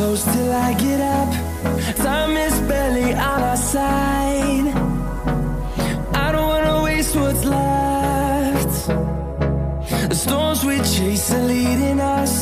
close till I get up. Time is barely on our side. I don't wanna waste what's left. The storms we chase are leading us,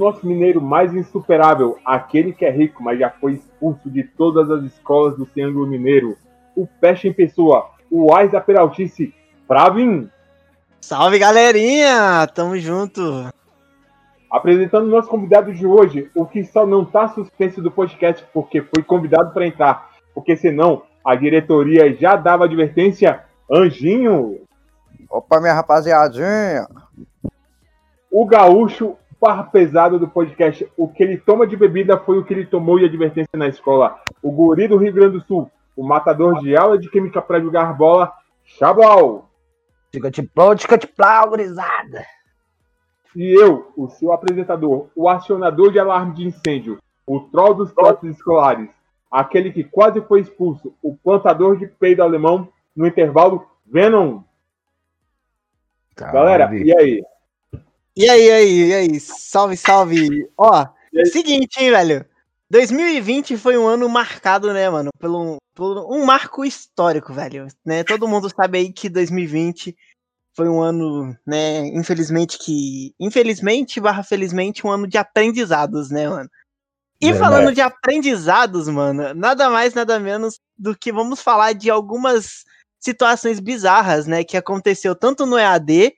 nosso mineiro mais insuperável, aquele que é rico, mas já foi expulso de todas as escolas do Triângulo Mineiro, o Peste em pessoa, o Ais da Peraltice, Pravin. Salve galerinha! Tamo junto! Apresentando o nosso convidado de hoje, o que só não tá suspenso do podcast porque foi convidado para entrar, porque senão a diretoria já dava advertência, Anjinho, Opa, minha rapaziadinha. o gaúcho barra pesado do podcast, o que ele toma de bebida foi o que ele tomou de advertência na escola, o guri do Rio Grande do Sul, o matador de aula de química para jogar bola, Chabal. Tica de plau, tica de plau, gurizada. E eu, o seu apresentador, o acionador de alarme de incêndio, o troll dos trotes escolares, aquele que quase foi expulso, o plantador de peido alemão, no intervalo, Venom. Galera, e aí? E aí, e aí, e aí? Salve, salve! Ó, seguinte, hein, velho? 2020 foi um ano marcado, né, mano? Pelo, por um marco histórico, velho. Né? Todo mundo sabe aí que 2020 foi um ano, né? Infelizmente que. Infelizmente, barra felizmente, um ano de aprendizados, né, mano? E falando de aprendizados, mano, nada mais, nada menos do que vamos falar de algumas situações bizarras, né? Que aconteceu tanto no EAD,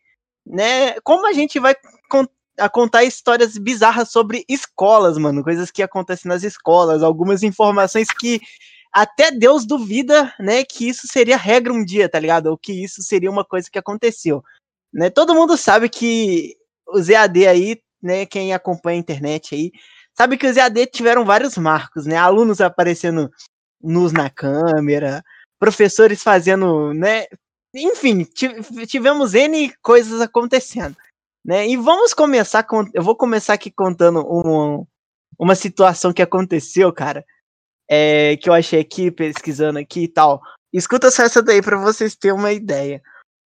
né? Como a gente vai a contar histórias bizarras sobre escolas, mano, coisas que acontecem nas escolas, algumas informações que até Deus duvida, né, que isso seria regra um dia, tá ligado? Ou que isso seria uma coisa que aconteceu, né? Todo mundo sabe que os EAD aí, né, quem acompanha a internet aí, sabe que os EAD tiveram vários marcos, né? Alunos aparecendo nus na câmera, professores fazendo, né? Enfim, ti- tivemos N coisas acontecendo, né? E vamos começar com. Eu vou começar aqui contando um- uma situação que aconteceu, cara. é, que eu achei aqui, pesquisando aqui e tal. Escuta só essa daí para vocês terem uma ideia.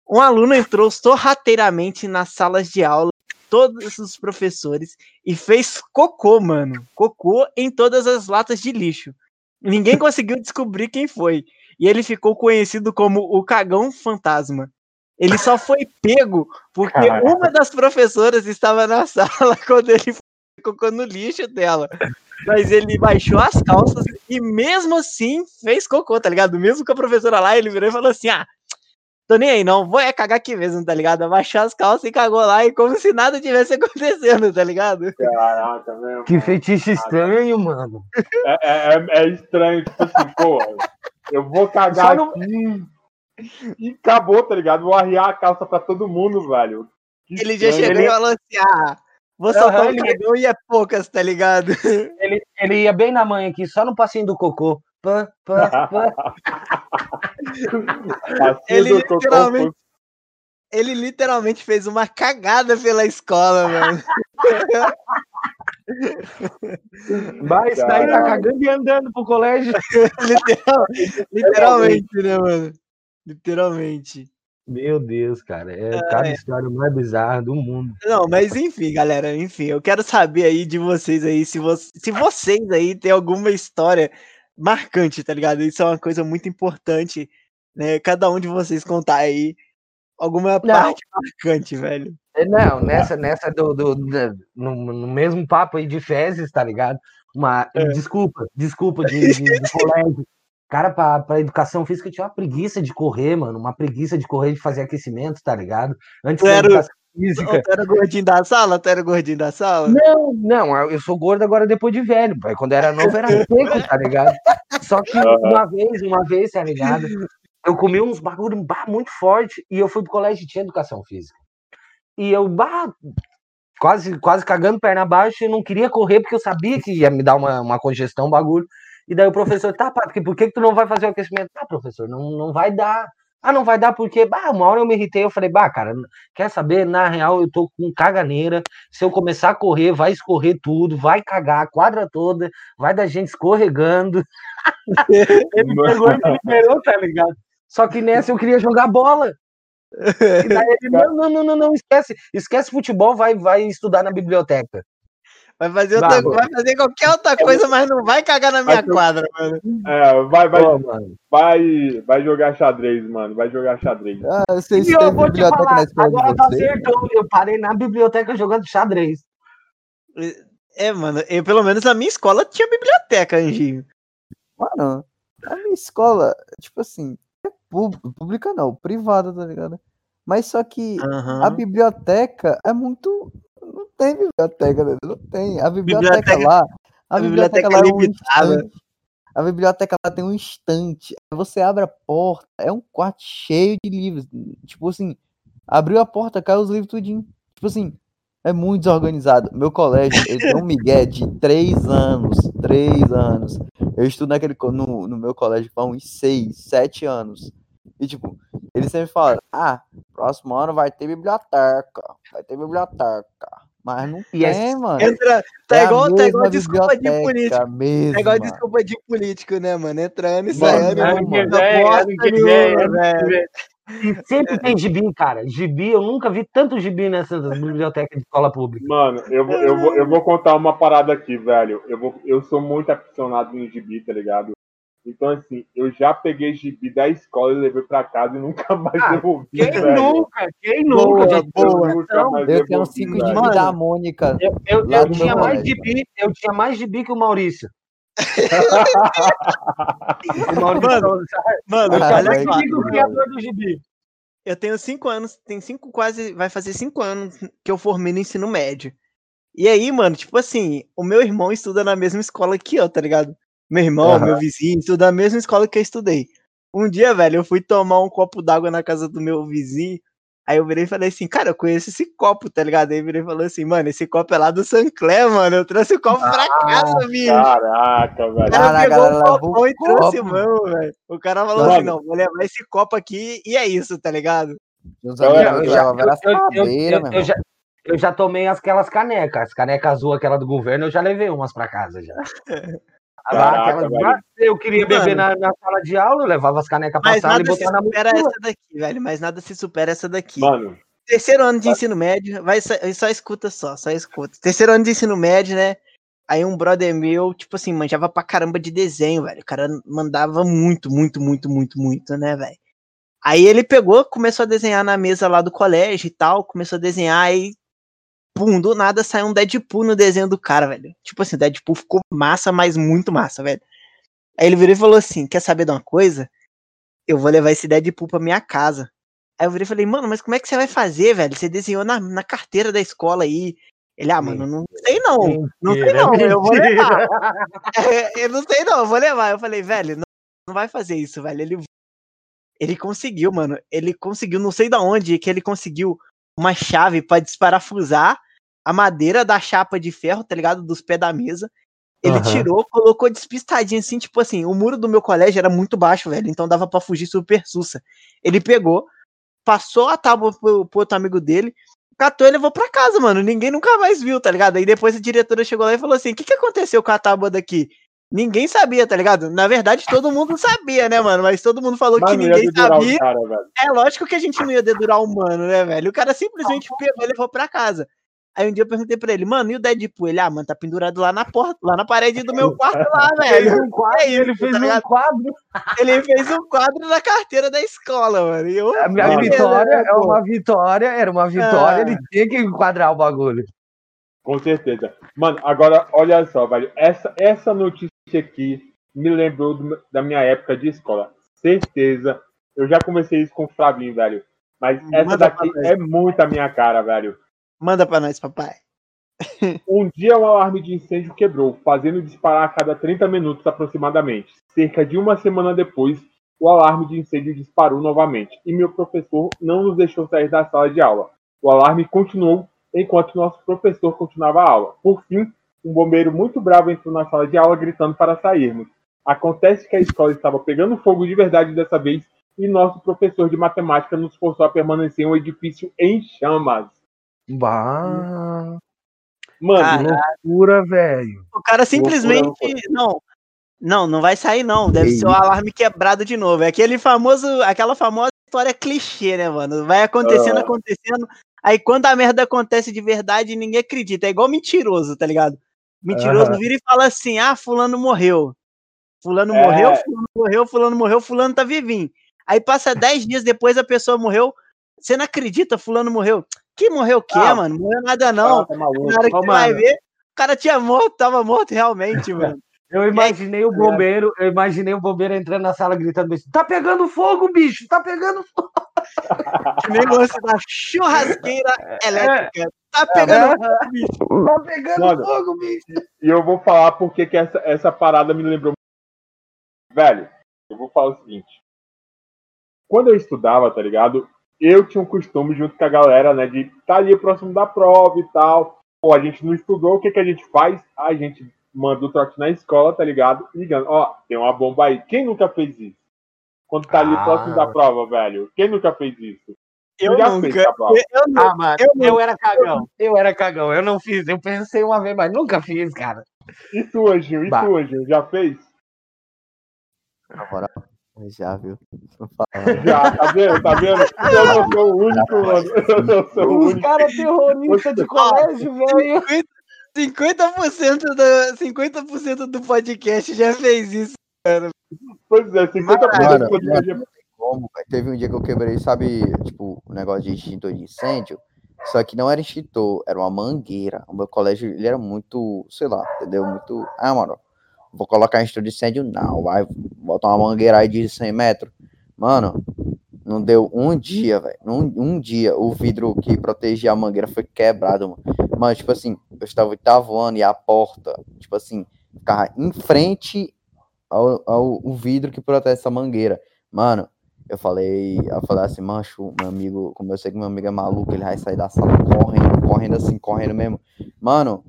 Um aluno entrou sorrateiramente nas salas de aula, todos os professores, e fez cocô, mano. Cocô em todas as latas de lixo. Ninguém conseguiu descobrir quem foi. E ele ficou conhecido como o cagão fantasma. Ele só foi pego porque Caraca. uma das professoras estava na sala quando ele cocô no lixo dela. Mas ele baixou as calças e mesmo assim fez cocô, tá ligado? Mesmo com a professora lá, ele virou e falou assim: ah, Tô nem aí, não. Vou é cagar aqui mesmo, tá ligado? Abaixou as calças e cagou lá, e como se nada tivesse acontecendo, tá ligado? Caraca, meu. Que feitiço estranho, mano. É, é, é- é estranho, tipo assim, pô, eu vou cagar não- aqui e acabou, tá ligado? Vou arriar a calça pra todo mundo, velho. Que Ele já chegou e falou assim: ah, vou soltar Aham, um ele- e é poucas, tá ligado? Ele, ele ia bem na manhã aqui, só no passinho do cocô. Pã, pã, pã. Assim Ele do cocô literalmente- Ele literalmente fez uma cagada pela escola, mano. Mas daí tá cagando e andando pro colégio. Literal- literalmente, né, mano? Literalmente. Meu Deus, cara. É cada história mais bizarra do mundo. Não, mas enfim, galera, enfim, eu quero saber aí de vocês aí, se, vo se vocês aí têm alguma história marcante, tá ligado? Isso é uma coisa muito importante, né? Cada um de vocês contar aí alguma parte marcante, velho. É, Não, nessa, nessa do, do, da- no, no mesmo papo aí de fezes, tá ligado? Uma, desculpa, desculpa de, de, de colégio. Cara, pra, pra educação física eu tinha uma preguiça de correr, mano. Uma preguiça de correr, de fazer aquecimento, tá ligado? Antes da era educação física. Tu era gordinho da sala? Tu era gordinho da sala? Não, não, eu sou gordo agora depois de velho. pai. Quando era novo era seco, tá ligado? Só que uma vez, uma vez, tá ligado? Eu comi uns bagulho muito forte e eu fui pro colégio e tinha educação física. E eu, bah, quase, quase cagando perna abaixo e não queria correr porque eu sabia que ia me dar uma, uma congestão, um bagulho. E daí o professor, tá, Patrick, por que, que tu não vai fazer o aquecimento? Ah, professor, não, não vai dar. Ah, não vai dar porque, bah, uma hora eu me irritei, eu falei, bah, cara, quer saber? Na real, eu tô com caganeira. Se eu começar a correr, vai escorrer tudo, vai cagar a quadra toda, vai dar gente escorregando. Ele pegou e liberou, tá ligado? Só que nessa eu queria jogar bola. E daí ele, não, não, não, não, não, esquece, esquece futebol, vai, vai estudar na biblioteca. Vai fazer, outra, Bah, vai fazer qualquer outra coisa, mas não vai cagar na minha eu- quadra, mano. É, vai, vai, Pô, mano. vai, vai jogar xadrez, mano. Vai jogar xadrez. Ah, E eu vou te falar, na agora vocês? acertou, eu parei na biblioteca jogando xadrez. É, mano, eu, pelo menos na minha escola tinha biblioteca, Anjinho. Mano, a minha escola, tipo assim, é pública, não, privada, tá ligado? Mas só que a biblioteca é muito. Não tem biblioteca, né? não tem. A biblioteca, Biblioteca- lá. A, a biblioteca, biblioteca lá é um limitada. instante. A biblioteca lá tem um instante. Aí Você abre a porta, é um quarto cheio de livros. Tipo assim, abriu a porta, caiu os livros tudinho. Tipo assim, é muito desorganizado. Meu colégio, ele tem um migué de três anos. Três anos. Eu estudo naquele, no, no meu colégio há uns seis, sete anos. E tipo, ele sempre fala, ah, próximo ano vai ter biblioteca. Vai ter biblioteca. Mas não E é- tem, mano. Entra, tá É a igual, tá igual desculpa de político. mesma. É igual desculpa de político, né, mano? Entrando e Mano, saindo. ano não que que sempre tem gibi, cara. Gibi, eu nunca vi tanto gibi nessas bibliotecas de escola pública. Mano, eu vou, eu, vou, eu vou contar uma parada aqui, velho. Eu, vou, eu sou muito aficionado em gibi, tá ligado? Então, assim, eu já peguei gibi da escola e levei pra casa e nunca mais Ah, devolvi, Quem velho. nunca? Quem Boa, nunca? gente? boa. Eu nunca mais Eu tenho cinco velho. gibi da Mônica. Eu, eu, eu tinha mais gibi, eu tinha mais gibi que o Maurício. O Maurício Mano, Ah, olha que- o criador do gibi. Eu tenho cinco anos, tem cinco quase, vai fazer cinco anos que eu formei no ensino médio. E aí, mano, tipo assim, o meu irmão estuda na mesma escola que eu, tá ligado? Meu irmão, Aham. meu vizinho, estuda na mesma escola que eu estudei. Um dia, velho, eu fui tomar um copo d'água na casa do meu vizinho. Aí eu virei e falei assim, cara, eu conheço esse copo, tá ligado? Aí ele virei e falou assim, mano, esse copo é lá do Sancler, mano. Eu trouxe o copo pra casa, bicho. Caraca, O velho. cara Caraca, pegou ela o levou copão o e trouxe, copo. mano, velho. O cara falou Mano. assim, não, vou levar esse copo aqui e é isso, tá ligado? Eu- eu eu já- Eu, eu- eu- eu eu tomei aquelas canecas, as canecas azul, aquela do governo, eu já levei umas pra casa já. Caraca, velho. eu queria Mano. beber na, na sala de aula, eu levava as canecas pra Mas sala e nada se botava na supera mochila. essa daqui, velho. Mas nada se supera essa daqui. Mano, Terceiro ano de ensino médio, vai só, só escuta só, só escuta. Terceiro ano de ensino médio, né? Aí um brother meu, tipo assim, manjava pra caramba de desenho, velho. O cara mandava muito, muito, muito, muito, muito, né, velho? Aí ele pegou, começou a desenhar na mesa lá do colégio e tal, começou a desenhar e pum, do nada saiu um Deadpool no desenho do cara, velho. Tipo assim, Deadpool ficou massa, mas muito massa, velho. Aí ele virou e falou assim: Quer saber de uma coisa? Eu vou levar esse Deadpool pra minha casa. Aí eu virei e falei, mano, mas como é que você vai fazer, velho? Você desenhou na, na carteira da escola aí. Ele, ah, mano, não sei não. Não sei não, eu vou levar. É, eu não sei não, eu vou levar. Eu falei, velho, não, não vai fazer isso, velho. Ele, ele conseguiu, mano. Ele conseguiu, não sei da onde, que ele conseguiu uma chave pra desparafusar a madeira da chapa de ferro, tá ligado? Dos pés da mesa. Ele Aham. tirou, colocou despistadinho assim, tipo assim, o muro do meu colégio era muito baixo, velho, então dava pra fugir super sussa. Ele pegou, passou a tábua pro, pro outro amigo dele, catou e levou pra casa, mano. Ninguém nunca mais viu, tá ligado? Aí depois a diretora chegou lá e falou assim: o que, que aconteceu com a tábua daqui? Ninguém sabia, tá ligado? Na verdade, todo mundo sabia, né, mano? Mas todo mundo falou que ninguém sabia. cara. É lógico que a gente não ia dedurar o mano, né, velho? O cara simplesmente pegou e levou pra casa. Aí um dia eu perguntei pra ele, mano, e o Deadpool? Ele, ah, mano, tá pendurado lá na porta, lá na parede do meu quarto lá, velho. um quadro, É isso, ele fez tá um quadro. Ele fez um quadro na carteira da escola, mano. E eu, A minha Mano. vitória é uma vitória, era uma vitória, Ah. ele tinha que enquadrar o bagulho. Com certeza. Mano, agora, olha só, velho. Essa, essa notícia aqui me lembrou do- da minha época de escola. Certeza. Eu já comecei isso com o Flavinho, velho. Mas essa Manda daqui nós. é muito a minha cara, velho. Manda pra nós, papai. Um dia o alarme de incêndio quebrou, fazendo disparar a cada 30 minutos aproximadamente. Cerca de uma semana depois, o alarme de incêndio disparou novamente e meu professor não nos deixou sair da sala de aula. O alarme continuou enquanto nosso professor continuava a aula. Por fim, um bombeiro muito bravo entrou na sala de aula gritando para sairmos. Acontece que a escola estava pegando fogo de verdade dessa vez e nosso professor de matemática nos forçou a permanecer em um edifício em chamas. Bah, Mano, Cara, loucura, velho. o cara simplesmente. loucura. Não. Não, não vai sair, não. Deve ser o alarme quebrado de novo. É aquele famoso, aquela famosa história clichê, né, mano? Vai acontecendo, Ah. acontecendo. Aí quando a merda acontece de verdade, ninguém acredita. É igual mentiroso, tá ligado? Mentiroso Aham. vira e fala assim: ah, fulano morreu. Fulano É. morreu, fulano morreu, fulano morreu, fulano tá vivinho. Aí passa 10 dias depois a pessoa morreu. Você não acredita, fulano morreu. Que morreu o quê, Ah, mano? Morreu nada não. tá maluco. Na hora que vai ver, o cara tinha morto, tava morto realmente, mano. Eu imaginei o bombeiro, eu imaginei o bombeiro entrando na sala gritando assim, tá pegando fogo, bicho, tá pegando fogo. Que nem lance da churrasqueira elétrica. Tá pegando fogo, bicho. Tá pegando Mano. fogo, bicho. E eu vou falar porque que essa, essa parada me lembrou. Velho, eu vou falar o seguinte. Quando eu estudava, tá ligado? Eu tinha um costume junto com a galera, né? De estar tá ali próximo da prova e tal. Pô, a gente não estudou, o que, que a gente faz? A gente manda o trote na escola, tá ligado? Ligando, ó, tem uma bomba aí. Quem nunca fez isso? Quando tá ali Ah. próximo da prova, velho. Quem nunca fez isso? Eu já nunca. fez. Eu não. Ah, mano, Eu eu, era cagão. Eu era cagão, eu não fiz. Eu pensei uma vez, mas nunca fiz, cara. E tu, Gil? E Bah. tu, Gil? Já fez? Na moral, já, viu? Já, tá vendo? Tá vendo? Eu não sou o único, mano. Eu não sou o Os único. caras terroristas de colégio, velho. 50% do, 50% do podcast já fez isso. Pois é, 50% Mano, do podcast. Como, velho? Teve um dia que eu quebrei, sabe, tipo, o negócio de extintor de incêndio. Só que não era extintor, era uma mangueira. O meu colégio, ele era muito, sei lá, entendeu? Muito. Ah, mano, vou colocar extintor de incêndio, não. Vai botar uma mangueira aí de 100 metros. Mano, não deu um dia, velho. Um, um dia o vidro que protegia a mangueira foi quebrado, mano. Mano, tipo assim, eu estava oitavo ano e a porta, tipo assim, ficava em frente ao, ao o vidro que protege essa mangueira. Mano, eu falei, eu falei assim, mancho, meu amigo, como eu sei que meu amigo é maluco, ele vai sair da sala correndo, correndo assim, correndo mesmo. Mano,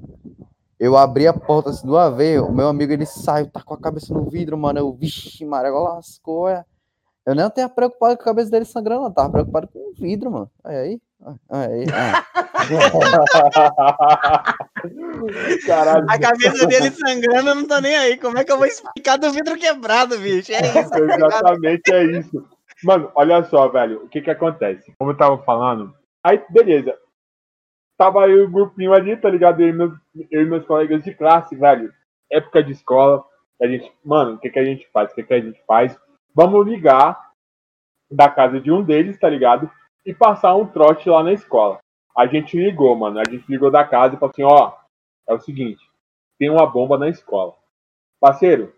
eu abri a porta assim uma vez, o meu amigo ele saiu, tá com a cabeça no vidro, mano. Eu, vixe, Maria, agora lascou, é. Eu nem tava preocupado com a cabeça dele sangrando, não. Tava preocupado com o vidro, mano. Olha aí. Olha aí. Caralho. A cabeça dele sangrando, eu não tô nem aí. Como é que eu vou explicar do vidro quebrado, bicho? É isso. tá? Exatamente é isso. Mano, olha só, velho, o que que acontece? Como eu tava falando, aí, beleza. Tava e o grupinho ali, tá ligado? Eu e, meus, eu e meus colegas de classe, velho. Época de escola. A gente, mano, o que que a gente faz? O que que a gente faz? Vamos ligar da casa de um deles, tá ligado? E passar um trote lá na escola. A gente ligou, mano. A gente ligou da casa e falou assim, ó, é o seguinte, tem uma bomba na escola. Parceiro,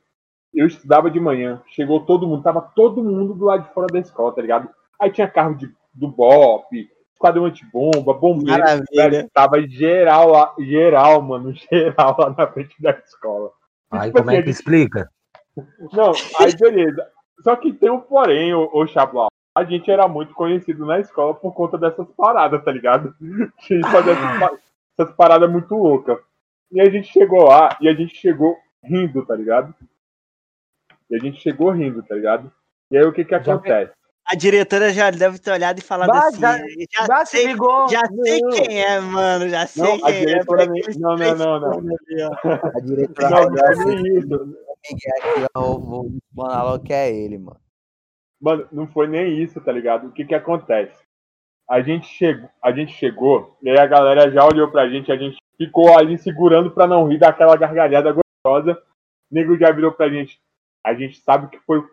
eu estudava de manhã, chegou todo mundo, tava todo mundo do lado de fora da escola, tá ligado? Aí tinha carro de do BOP, esquadrão antibomba, bombeiro. Maravilha. Velho, tava geral lá, geral, mano, geral lá na frente da escola. Aí Tipo como é assim, que explica? Não, aí beleza. Só que tem um porém, ô, ô Chablau. A gente era muito conhecido na escola por conta dessas paradas, tá ligado? A gente fazia essas, pa- essas paradas muito loucas. E a gente chegou lá e a gente chegou rindo, tá ligado? E a gente chegou rindo, tá ligado? E aí o que que Já acontece? A diretora já deve ter olhado e falado Bah, assim. já- Já, Já se sei, ligou? já sei Não. quem é, mano. Já sei Não, a quem é. diretora nem- eles não, não, não, não. ó. A diretora Não, não é isso. Ninguém aqui, ó, vou, logo que é ele, mano. Mano, não foi nem isso, tá ligado? O que que acontece? A gente chegou, a gente chegou, e aí a galera já olhou pra gente, a gente ficou ali segurando pra não rir daquela gargalhada gostosa. O nego já virou pra gente. A gente sabe que foi,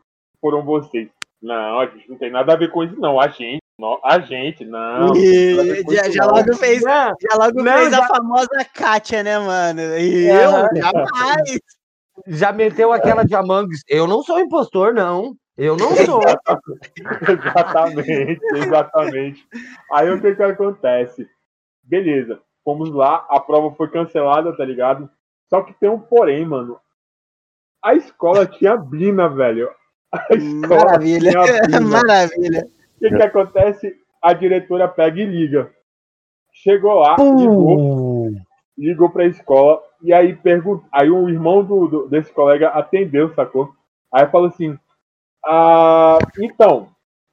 foram vocês. Não, a gente não tem nada a ver com isso, não. A gente, não, a gente, não. E já, já logo fez, Não, já logo Não, fez já- a famosa Kátia, né, mano? E eu jamais. Já meteu aquela de Among Us. Eu não sou impostor, não. Eu não sou. exatamente, exatamente. Aí o que que acontece? Beleza, fomos lá, a prova foi cancelada, tá ligado? Só que tem um porém, mano. A escola tinha Bina, velho. A escola Maravilha. tinha Bina. Maravilha. O que que acontece? A diretora pega e liga. Chegou lá, ligou, ligou pra escola, e aí pergunta, aí o irmão do, do- desse colega atendeu, sacou? Aí falou assim, ah, então,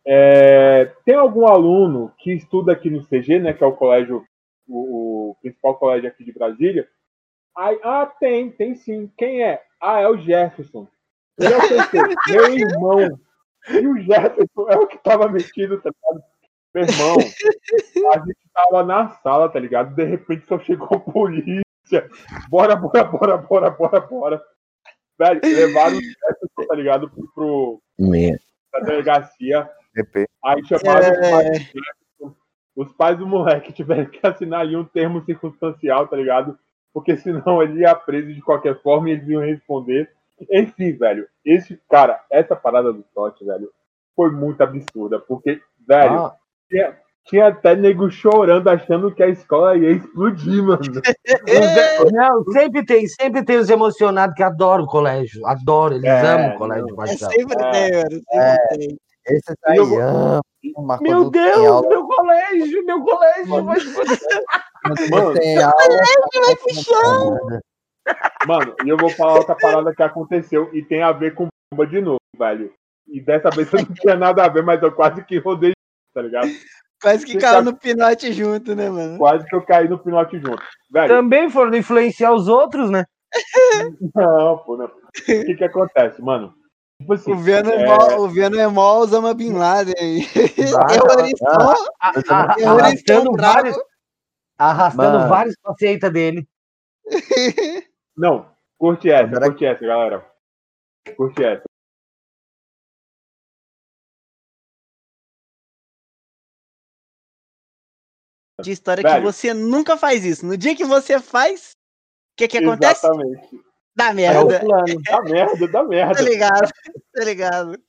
é, tem algum aluno que estuda aqui no CG, né, que é o colégio, o, o principal colégio aqui de Brasília? Aí, ah, tem, tem sim. Quem é? Ah, é o Jefferson. Meu irmão. E o Jefferson é o que tava metido, tá ligado? Meu irmão, a gente tava na sala, tá ligado? De repente só chegou a polícia. Bora, bora, bora, bora, bora, bora. Velho, levaram o Jefferson, tá ligado? Pro, pro, pra delegacia. Aí chamaram os É. pais. Os pais do moleque tiveram que assinar ali um termo circunstancial, tá ligado? Porque senão ele ia preso de qualquer forma e eles iam responder. Enfim, velho, esse cara, essa parada do Totti, velho, foi muito absurda. Porque, velho, Ah, tinha, tinha até nego chorando, achando que a escola ia explodir, mano. os- não, sempre tem, sempre tem os emocionados que adoram o colégio. Adoram, eles É, amam o colégio de É, Marcelo. sempre É. tem, mano. Sempre tem. Esse aí Eu ama, mas Meu Deus, aula, meu colégio, meu colégio. Mas... quando Mano. tem aula, vai chão. Mano, e eu vou falar outra parada que aconteceu e tem a ver com bomba de novo, velho. E dessa vez eu não tinha nada a ver, mas eu quase que rodei, tá ligado? Quase que caiu no pinote junto, né, mano? Quase que eu caí no pinote junto. Velho, Também foram influenciar os outros, né? não, pô, não. O que que acontece, mano? Tipo assim, O Venom é, é, mó- o Venom é mó Osama Bin Laden. Ah, Terrorista. A- a- Terrorista arrastando bravo. vários, arrastando Mano. vários pacientes dele. não, curte essa, curte essa, galera. Curte essa. De história Velho. que você nunca faz isso. No dia que você faz, o que que acontece? Exatamente. Dá É merda. plano. Dá merda, dá merda. Tá ligado? Tá ligado?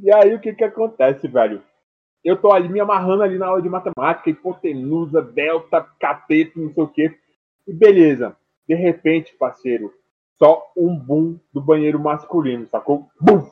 E aí o que que acontece, velho? Eu tô ali me amarrando ali na aula de matemática, hipotenusa, delta, cateto, não sei o quê. E beleza. De repente, parceiro, só um boom do banheiro masculino, sacou? Bum!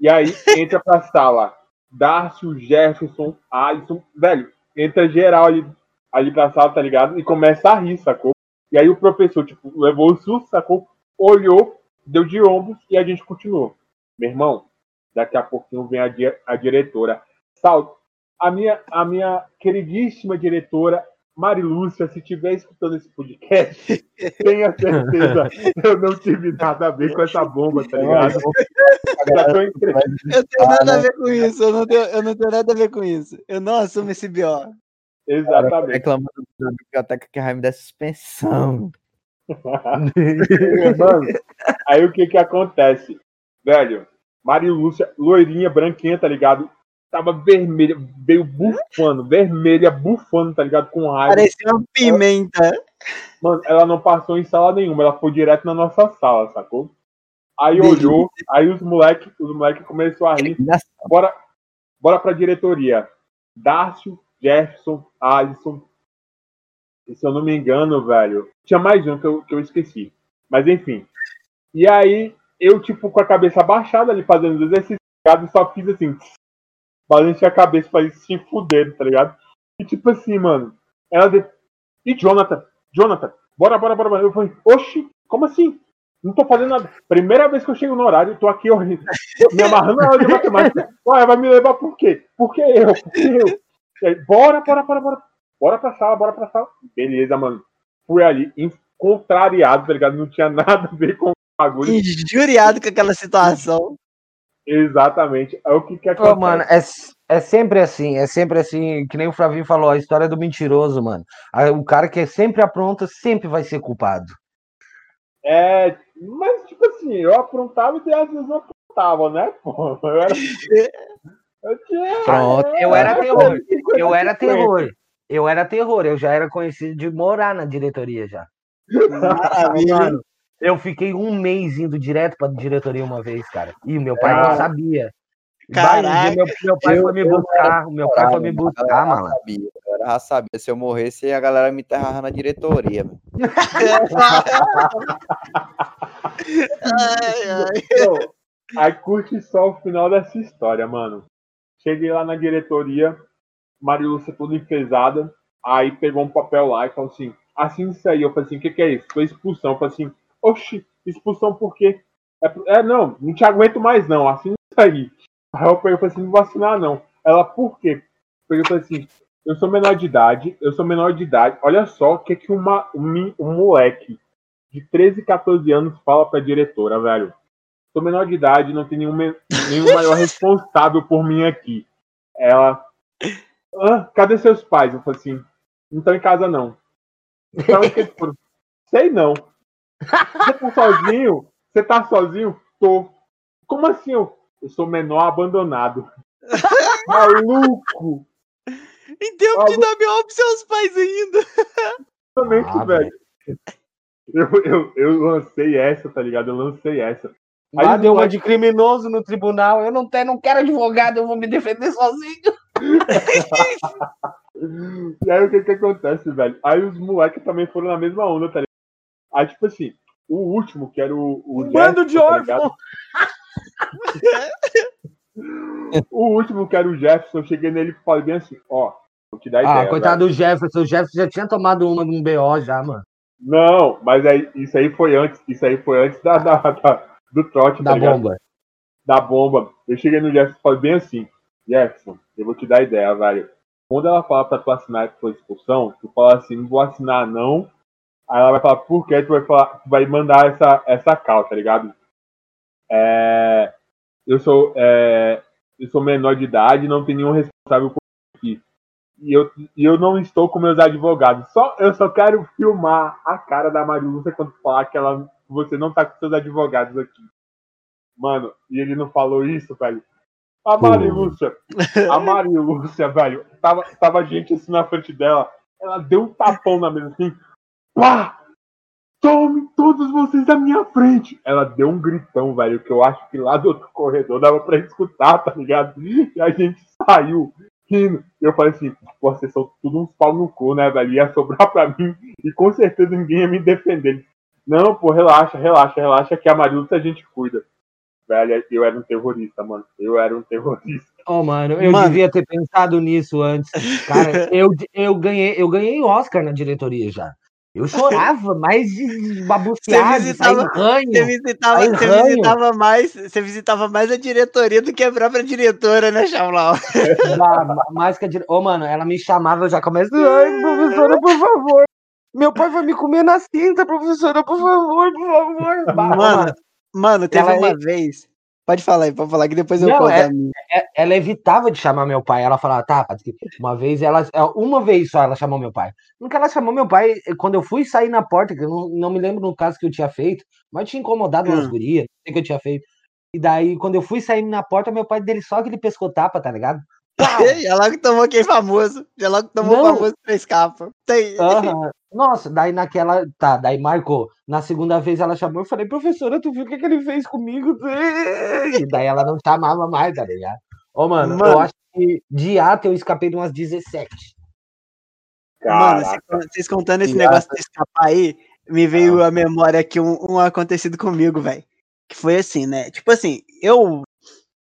E aí entra pra sala. Darcio, Jefferson, Alisson, velho, entra geral ali, ali pra sala, tá ligado? E começa a rir, sacou? E aí o professor, tipo, levou o susto, sacou? Olhou, deu de ombros e a gente continuou. Meu irmão, daqui a pouquinho vem a, di- a diretora. Sal, a minha, a minha queridíssima diretora, Marilúcia, se estiver escutando esse podcast, tenha certeza, eu não tive nada a ver com essa bomba, tá ligado? Entre... Eu tenho nada a ver com isso. Eu não, tenho, eu não tenho nada a ver com isso. Eu não assumo esse BO. Exatamente. reclamando da biblioteca que vai me dar suspensão. Mano, aí o que que acontece? Velho, Marilúcia, loirinha, branquinha, tá ligado? Tava vermelha, veio bufando, vermelha, bufando, tá ligado? Com raiva. Parecia uma pimenta. Mano, ela não passou em sala nenhuma, ela foi direto na nossa sala, sacou? Aí olhou, aí os moleques os moleque começou a rir. Bora, bora pra diretoria. Dácio, Jefferson, Alisson. E se eu não me engano, velho, tinha mais um que eu, que eu esqueci. Mas enfim. E aí, eu, tipo, com a cabeça abaixada ali, fazendo os exercícios, só fiz assim, balanceei a cabeça pra eles se fuderem, tá ligado? E tipo assim, mano, ela. De... E Jonathan, Jonathan, bora, bora, bora, bora. Eu falei, oxi, como assim? Não tô fazendo nada. Primeira vez que eu chego no horário, eu tô aqui horrível. Me amarrando na aula de matemática. Ué, vai me levar por quê? Por que eu? Por que eu? Aí, bora, bora, bora, bora. Bora pra sala, bora pra sala. Beleza, mano. Fui ali, contrariado, tá ligado? Não tinha nada a ver com o bagulho. Injuriado com aquela situação. Exatamente. Aí o que que acontece? mano, é, é sempre assim, é sempre assim, que nem o Flavinho falou, a história do mentiroso, mano. Aí O cara que sempre apronta sempre vai ser culpado. É, mas tipo assim, eu aprontava e às vezes não aprontava, né? Pô, eu era. Eu tinha. Pronto. Eu era terror. 50, Eu era 50. terror. Eu era terror, eu já era conhecido de morar na diretoria já. Maravilha. Mano, eu fiquei um mês indo direto pra diretoria uma vez, cara. E o meu pai Cara. não sabia. Caraca. Dia meu, meu pai Eu- foi me eu buscar, o meu pai foi me buscar, mano. sabia, galera já sabia. Se eu morresse, a galera me enterrava na diretoria. mano. Ai, ai. Aí curte só o final dessa história, mano. Cheguei lá na diretoria, Maria Lúcia toda enfesada, aí pegou um papel lá e falou assim, assim isso aí. Eu falei assim, o que, que é isso? Foi expulsão. Eu falei assim, oxi, expulsão por quê? É, é, não, não te aguento mais não, assim aí. Aí eu peguei e falei assim, não vou assinar não. Ela, por quê? Eu falei assim, eu sou menor de idade, eu sou menor de idade. Olha só o que, que uma, um, um moleque de 13, 14 anos fala pra diretora, velho. Sou menor de idade, não tem nenhum, nenhum maior responsável por mim aqui. Ela. "Ah, cadê seus pais? Eu falei assim, não estão em casa não. Onde que foram? Sei não. Você tá sozinho? Você tá sozinho? Tô. Como assim? Eu, eu sou menor abandonado. Maluco! Em tempo de Alô? dar B.O. pros seus pais ainda. Exatamente, Ah, velho. Eu, eu, eu lancei essa, tá ligado? Eu lancei essa. Aí deu uma de criminoso no tribunal. Eu não, tenho, não quero advogado, eu vou me defender sozinho. E aí o que que acontece, velho? Aí os moleques também foram na mesma onda, tá ligado? Aí, tipo assim, o último, que era o. o Um bando de tá órfãos. O último, que era o Jefferson, eu cheguei nele e falei bem assim, ó, vou te dar Ah, ideia. coitado velho. do Jefferson. O Jefferson já tinha tomado uma num BO já, mano. Não, mas aí, isso aí foi antes, isso aí foi antes da, da- da- do trote, Da tá ligado? bomba. da bomba. Eu cheguei no Jefferson e falei bem assim, Jefferson, eu vou te dar ideia, velho. Quando ela fala pra tu assinar por expulsão, tu fala assim, não vou assinar não. Aí ela vai falar, por quê? Tu vai, falar, tu vai mandar essa, essa cal, tá ligado? É, eu, sou, é, eu sou menor de idade, não tem nenhum responsável por aqui. E eu, e eu não estou com meus advogados. Só, eu só quero filmar a cara da Marilúcia quando falar que ela, você não tá com seus advogados aqui. Mano, e ele não falou isso, velho. A Marilúcia, a Marilúcia, velho, tava, tava gente assim na frente dela. Ela deu um tapão na mesa assim. Pá! Tome todos vocês da minha frente! Ela deu um gritão, velho, que eu acho que lá do outro corredor dava pra escutar, tá ligado? E a gente saiu rindo. E eu falei assim, pô, vocês são tudo uns pau no cu, né, velho? Ia sobrar pra mim e com certeza ninguém ia me defender. Não, pô, relaxa, relaxa, relaxa, que a Marilúcia a gente cuida. Velho, eu era um terrorista, mano. Eu era um terrorista. Ô, mano, eu Mano. devia ter pensado nisso antes. Cara, eu, eu, ganhei, eu ganhei Oscar na diretoria já. Eu chorava, mais de babuceado, visitava- sair ranho. Você visitava, você ranho. visitava mais, você visitava mais a diretoria do que a própria diretora, né, Chavlau? da- mais que a dire... Ô, mano, ela me chamava, eu já começo. Ai, professora, por favor. Meu pai vai me comer na cinta, professora, por favor, por favor. Mano, Mano, teve Ela uma é- vez. Pode falar aí, pode falar, que depois eu Não, conto é- é- ela evitava de chamar meu pai. Ela falava, tá, uma vez ela. é, Uma vez só ela chamou meu pai. Nunca ela chamou meu pai, quando eu fui sair na porta, que eu não, não me lembro no caso que eu tinha feito, mas tinha incomodado umas Hum. gurias, não sei o que eu tinha feito. E daí, quando eu fui sair na porta, meu pai dele só aquele pescotapa, tá ligado? Já logo tomou quem famoso. Já logo tomou Não. famoso três capas. Tem. Nossa, daí naquela. Tá, daí marcou. Na segunda vez ela chamou, eu falei, professora, tu viu o que, que ele fez comigo? E daí ela não chamava mais, tá ligado? Ô, mano, Mano. eu acho que de ato eu escapei de umas 17. Mano, Caraca. cê- vocês contando esse negócio de escapar aí, me veio à memória aqui um, um acontecido comigo, velho. Que foi assim, né? Tipo assim, eu,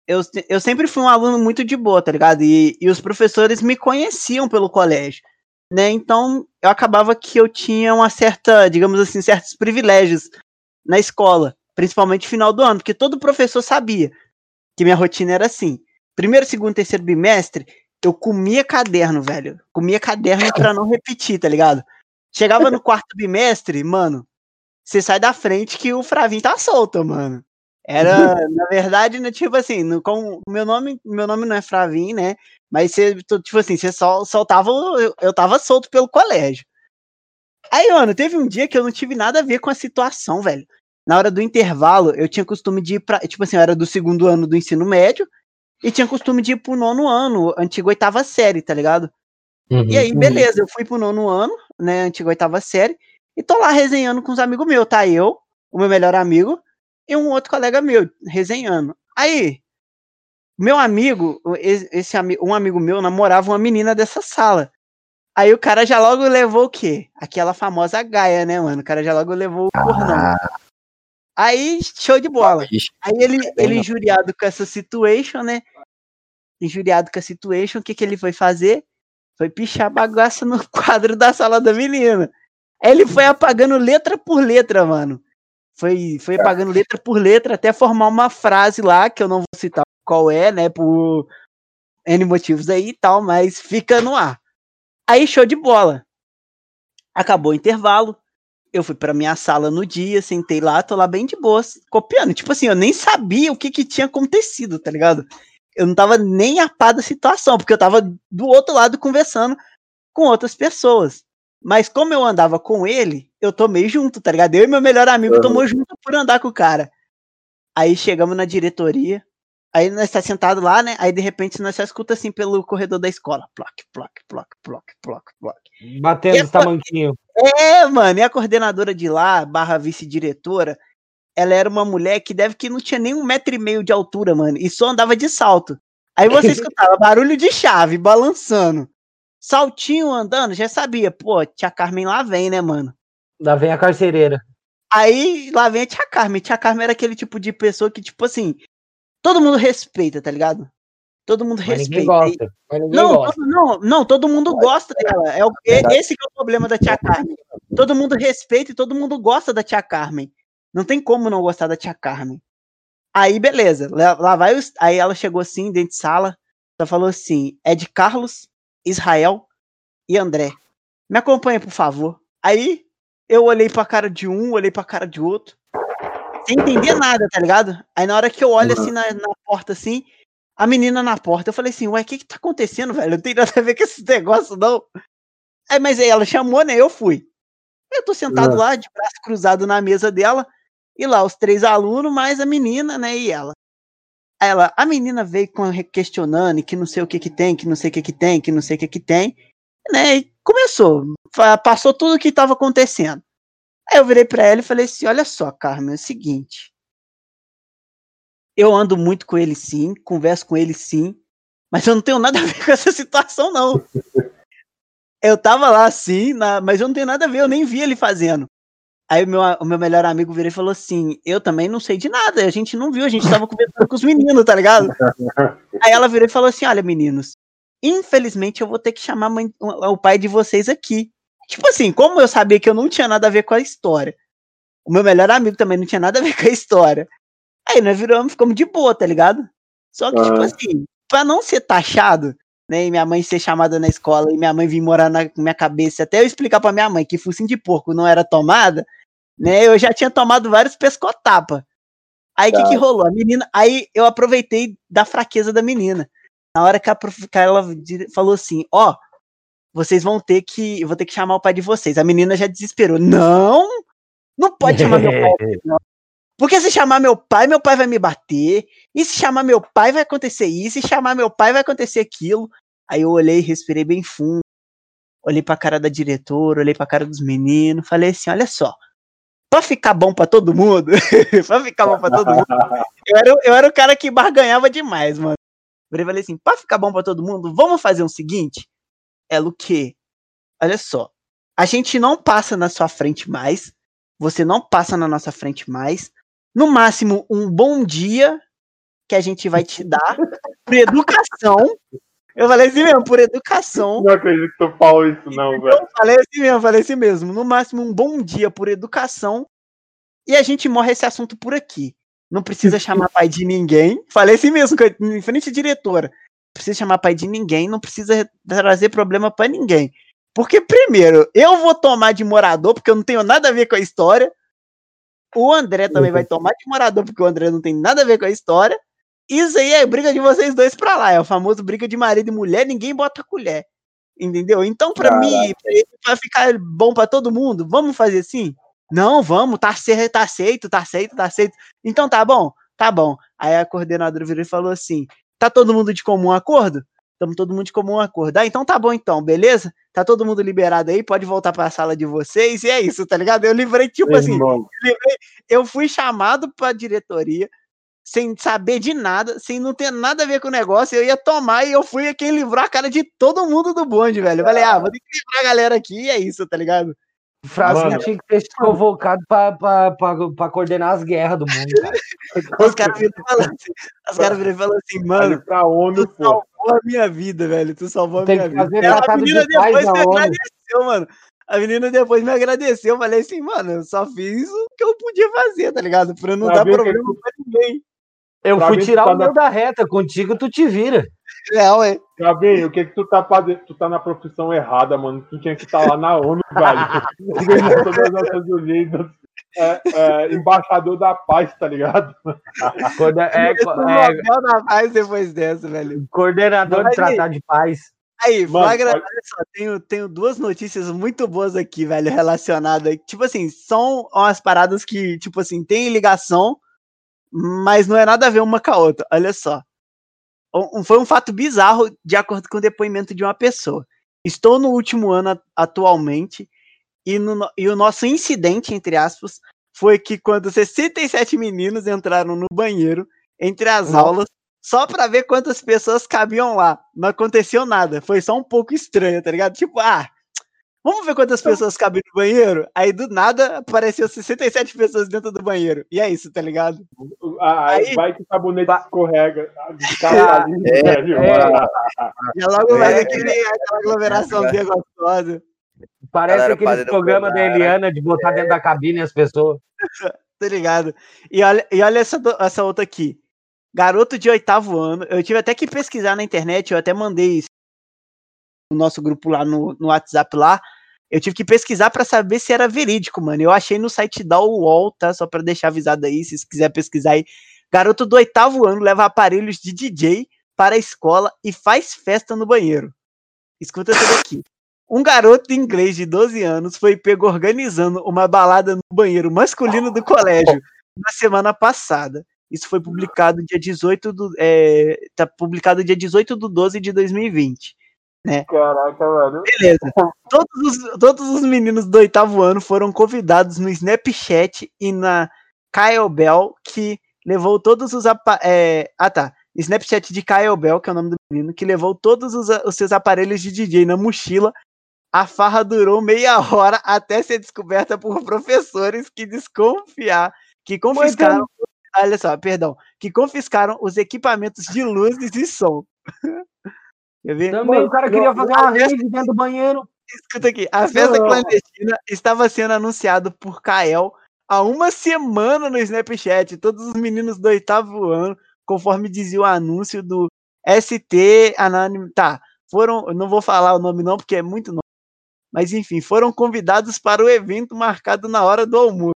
eu. Eu sempre fui um aluno muito de boa, tá ligado? E, e os professores me conheciam pelo colégio, né? Então eu acabava que eu tinha uma certa, digamos assim, certos privilégios na escola, principalmente final do ano, porque todo professor sabia que minha rotina era assim. Primeiro, segundo, terceiro bimestre, eu comia caderno, velho. Comia caderno pra não repetir, tá ligado? Chegava no quarto bimestre, mano, você sai da frente que o Fravinho tá solto, mano. Era, na verdade, né, tipo assim, no, meu nome, meu nome não é Fravinho, né? Mas você, tipo assim, você sol, soltava, eu, eu tava solto pelo colégio. Aí, mano, teve um dia que eu não tive nada a ver com a situação, velho. Na hora do intervalo, eu tinha costume de ir pra, tipo assim, eu era do segundo ano do ensino médio, e tinha costume de ir pro nono ano, antiga oitava série, tá ligado? E aí, beleza, eu fui pro nono ano, né, antiga oitava série, e tô lá resenhando com os amigos meus, tá? Eu, o meu melhor amigo, e um outro colega meu, resenhando. Aí, meu amigo, esse, um amigo meu namorava uma menina dessa sala. Aí o cara já logo levou o quê? Aquela famosa gaia, né, mano? O cara já logo levou o cornão. Ah, Aí, show de bola. Aí ele, Bem, ele injuriado com essa situation, né? Injuriado com a situation, o que, que ele foi fazer? Foi pichar bagaça no quadro da sala da menina. Aí ele foi apagando letra por letra, mano. Foi, foi apagando letra por letra até formar uma frase lá, que eu não vou citar qual é, né? Por N motivos aí e tal, mas fica no ar. Aí, show de bola. Acabou o intervalo. Eu fui pra minha sala no dia, sentei lá, tô lá bem de boas, copiando. Tipo assim, eu nem sabia o que que tinha acontecido, tá ligado? Eu não tava nem a par da situação, porque eu tava do outro lado conversando com outras pessoas. Mas como eu andava com ele, eu tomei junto, tá ligado? Eu e meu melhor amigo Uhum. tomou junto por andar com o cara. Aí chegamos na diretoria, aí nós tá sentado lá, né? Aí de repente nós só escuta assim pelo corredor da escola. Ploc, ploc, ploc, ploc, ploc, ploc. Batendo os tamanquinhos. É, mano, e a coordenadora de lá, barra vice-diretora, ela era uma mulher que deve que não tinha nem um metro e meio de altura, mano, e só andava de salto. Aí você escutava barulho de chave, balançando. Saltinho andando, já sabia, pô, tia Carmen lá vem, né, mano? Lá vem a carcereira. Aí lá vem a tia Carmen. Tia Carmen era aquele tipo de pessoa que, tipo assim, todo mundo respeita, tá ligado? Todo mundo Mas ninguém respeita. E- gosta. Ninguém Não, gosta. todo, não, não, todo mundo gosta dela. É, o- é- esse que é o problema da tia Carmen. Todo mundo respeita e todo mundo gosta da tia Carmen. Não tem como não gostar da tia Carmen. Aí, beleza. Lá, lá vai os, Aí ela chegou assim, dentro de sala, só falou assim: é de Carlos, Israel e André. Me acompanha, por favor. Aí eu olhei pra cara de um, olhei pra cara de outro. Sem entender nada, tá ligado? Aí na hora que eu olho assim na, na porta, assim, a menina na porta. Eu falei assim, ué, o que que tá acontecendo, velho? Não tem nada a ver com esse negócio, não. Aí, mas aí ela chamou, né? Eu fui. Eu tô sentado Ah. lá, de braço cruzado na mesa dela, e lá os três alunos, mais a menina, né? E ela. Aí ela, a menina veio questionando e que não sei o que que tem, que não sei o que que tem, que não sei o que que tem, né? E começou, passou tudo o que tava acontecendo. Aí eu virei pra ela e falei assim: olha só, Carmen, é o seguinte. Eu ando muito com ele sim, converso com ele sim, mas eu não tenho nada a ver com essa situação, não. Eu tava lá sim, na- mas eu não tenho nada a ver, eu nem vi ele fazendo. Aí o meu, o meu melhor amigo virou e falou assim: Eu também não sei de nada, a gente não viu, a gente tava conversando com os meninos, tá ligado? Aí ela virou e falou assim: Olha, meninos, infelizmente eu vou ter que chamar mãe- o pai de vocês aqui. Tipo assim, como eu sabia que eu não tinha nada a ver com a história, o meu melhor amigo também não tinha nada a ver com a história. Aí nós viramos, ficamos de boa, tá ligado? Só que, tipo Ah. assim, pra não ser taxado, né, e minha mãe ser chamada na escola e minha mãe vir morar na minha cabeça, até eu explicar pra minha mãe que focinho de porco não era tomada, né, eu já tinha tomado vários pescotapa. Aí o que Tá. que rolou? A menina, aí eu aproveitei da fraqueza da menina. Na hora que, a, prof- que ela falou assim, ó, vocês vão ter que, eu vou ter que chamar o pai de vocês. A menina já desesperou. Não, não pode chamar meu pai. não. Porque se chamar meu pai, meu pai vai me bater. E se chamar meu pai, vai acontecer isso. E se chamar meu pai, vai acontecer aquilo. Aí eu olhei, respirei bem fundo. Olhei pra cara da diretora, olhei pra cara dos meninos. Falei assim: olha só. Pra ficar bom pra todo mundo. pra ficar bom pra todo mundo. Eu era, eu era o cara que barganhava demais, mano. Virei e falei assim: pra ficar bom pra todo mundo, vamos fazer o seguinte? Ela o quê? Olha só. A gente não passa na sua frente mais. Você não passa na nossa frente mais. No máximo, um bom dia que a gente vai te dar por educação. Eu falei assim mesmo, por educação. Não acredito que tu falou isso, não, velho. Eu falei assim mesmo, falei assim mesmo. No máximo, um bom dia por educação. E a gente morre esse assunto por aqui. Não precisa chamar pai de ninguém. Falei assim mesmo, em frente à diretora. Não precisa chamar pai de ninguém, não precisa trazer problema pra ninguém. Porque, primeiro, eu vou tomar de morador, porque eu não tenho nada a ver com a história. O André também vai tomar de morador, porque o André não tem nada a ver com a história. Isso aí é briga de vocês dois pra lá. É o famoso briga de marido e mulher, ninguém bota colher. Entendeu? Então, pra Caraca. mim, pra, ficar bom pra todo mundo, vamos fazer assim? Não, vamos, tá, tá aceito, tá aceito, tá aceito. Então tá bom, tá bom. Aí a coordenadora virou e falou assim: tá todo mundo de comum acordo? Estamos todo mundo de comum acordo. Ah, então tá bom então, beleza? Tá todo mundo liberado aí, pode voltar pra sala de vocês, e é isso, tá ligado? Eu livrei, tipo assim, Irmão, eu fui chamado pra diretoria sem saber de nada, sem não ter nada a ver com o negócio, eu ia tomar e eu fui quem livrou a cara de todo mundo do bonde, velho. Eu falei, ah, vou ter que livrar a galera aqui e é isso, tá ligado? Frasco Mano. tinha que ter sido convocado pra, pra, pra, pra coordenar as guerras do mundo, cara. Os caras viram e falaram assim, viram e falaram assim, mano, pra ONU, tu pô. salvou a minha vida, velho, tu salvou a Tem minha vida. Ela- a menina de depois me agradeceu, mano. A menina depois me agradeceu, eu falei assim, mano, eu só fiz o que eu podia fazer, tá ligado? Pra não Pra dar o que problema pra ninguém. Eu Pra fui tirar tá o na- meu da reta, contigo tu te vira. É, ué. Gabi, o que que tu tá fazendo? Tu tá na profissão errada, mano. Tu tinha que estar lá na ONU, velho. Organização das Nações Unidas. É, é, embaixador da paz, tá ligado? Coorde- é, é, da paz depois dessa, velho. coordenador Mas de tratado de paz. Aí, Mano, flagra, olha- olha só, tenho, tenho duas notícias muito boas aqui, velho, relacionadas. Tipo assim, são umas paradas que, tipo assim, tem ligação, mas não é nada a ver uma com a outra. Olha só. Um- foi um fato bizarro, de acordo com o depoimento de uma pessoa. Estou no último ano atualmente, e, no e o nosso incidente, entre aspas, foi que quando 67 meninos entraram no banheiro, entre as Nossa. aulas, só pra ver quantas pessoas cabiam lá. Não aconteceu nada. Foi só um pouco estranho, tá ligado? Tipo, ah, vamos ver quantas pessoas cabem no banheiro? Aí do nada apareceu 67 pessoas dentro do banheiro. E é isso, tá ligado? Ah, Aí- vai que o sabonete escorrega. Descarga ali, É, velho. é. Já logo vai É, aquele, aquela aglomeraçãozinha gostosa. Parece Galera, aquele programa da lá. Eliana de botar dentro da cabine as pessoas. Tá ligado? E olha, e olha essa, essa outra aqui. Garoto de oitavo ano. Eu tive até que pesquisar na internet, eu até mandei isso no nosso grupo lá no, no WhatsApp lá. Eu tive que pesquisar pra saber se era verídico, mano. Eu achei no site da UOL, tá? Só pra deixar avisado aí, se quiser pesquisar aí. Garoto do oitavo ano leva aparelhos de DJ para a escola e faz festa no banheiro. Escuta essa daqui. Um garoto inglês de 12 anos foi pego organizando uma balada no banheiro masculino do colégio na semana passada. Isso foi publicado dia 18 do. É, tá publicado dia 18 de 12 de 2020. Caraca, mano. Beleza. Todos os, todos os meninos do oitavo ano foram convidados no Snapchat e na Kyle Bell, que levou todos os. é, ah, tá. Snapchat de Kyle Bell, que é o nome do menino, que levou todos os, os seus aparelhos de DJ na mochila. A farra durou meia hora até ser descoberta por professores que desconfiar, que confiscaram. Olha só, perdão. Que confiscaram os equipamentos de luzes e som. Quer ver? Também o cara queria fazer uma rede dentro do banheiro. Escuta aqui, a festa Não. clandestina estava sendo anunciado por Kael há uma semana no Snapchat. Todos os meninos do oitavo ano, conforme dizia o anúncio do ST Anônimo. Tá, foram. Não vou falar o nome, não, porque é muito nome. Mas enfim, foram convidados para o evento marcado na hora do almoço.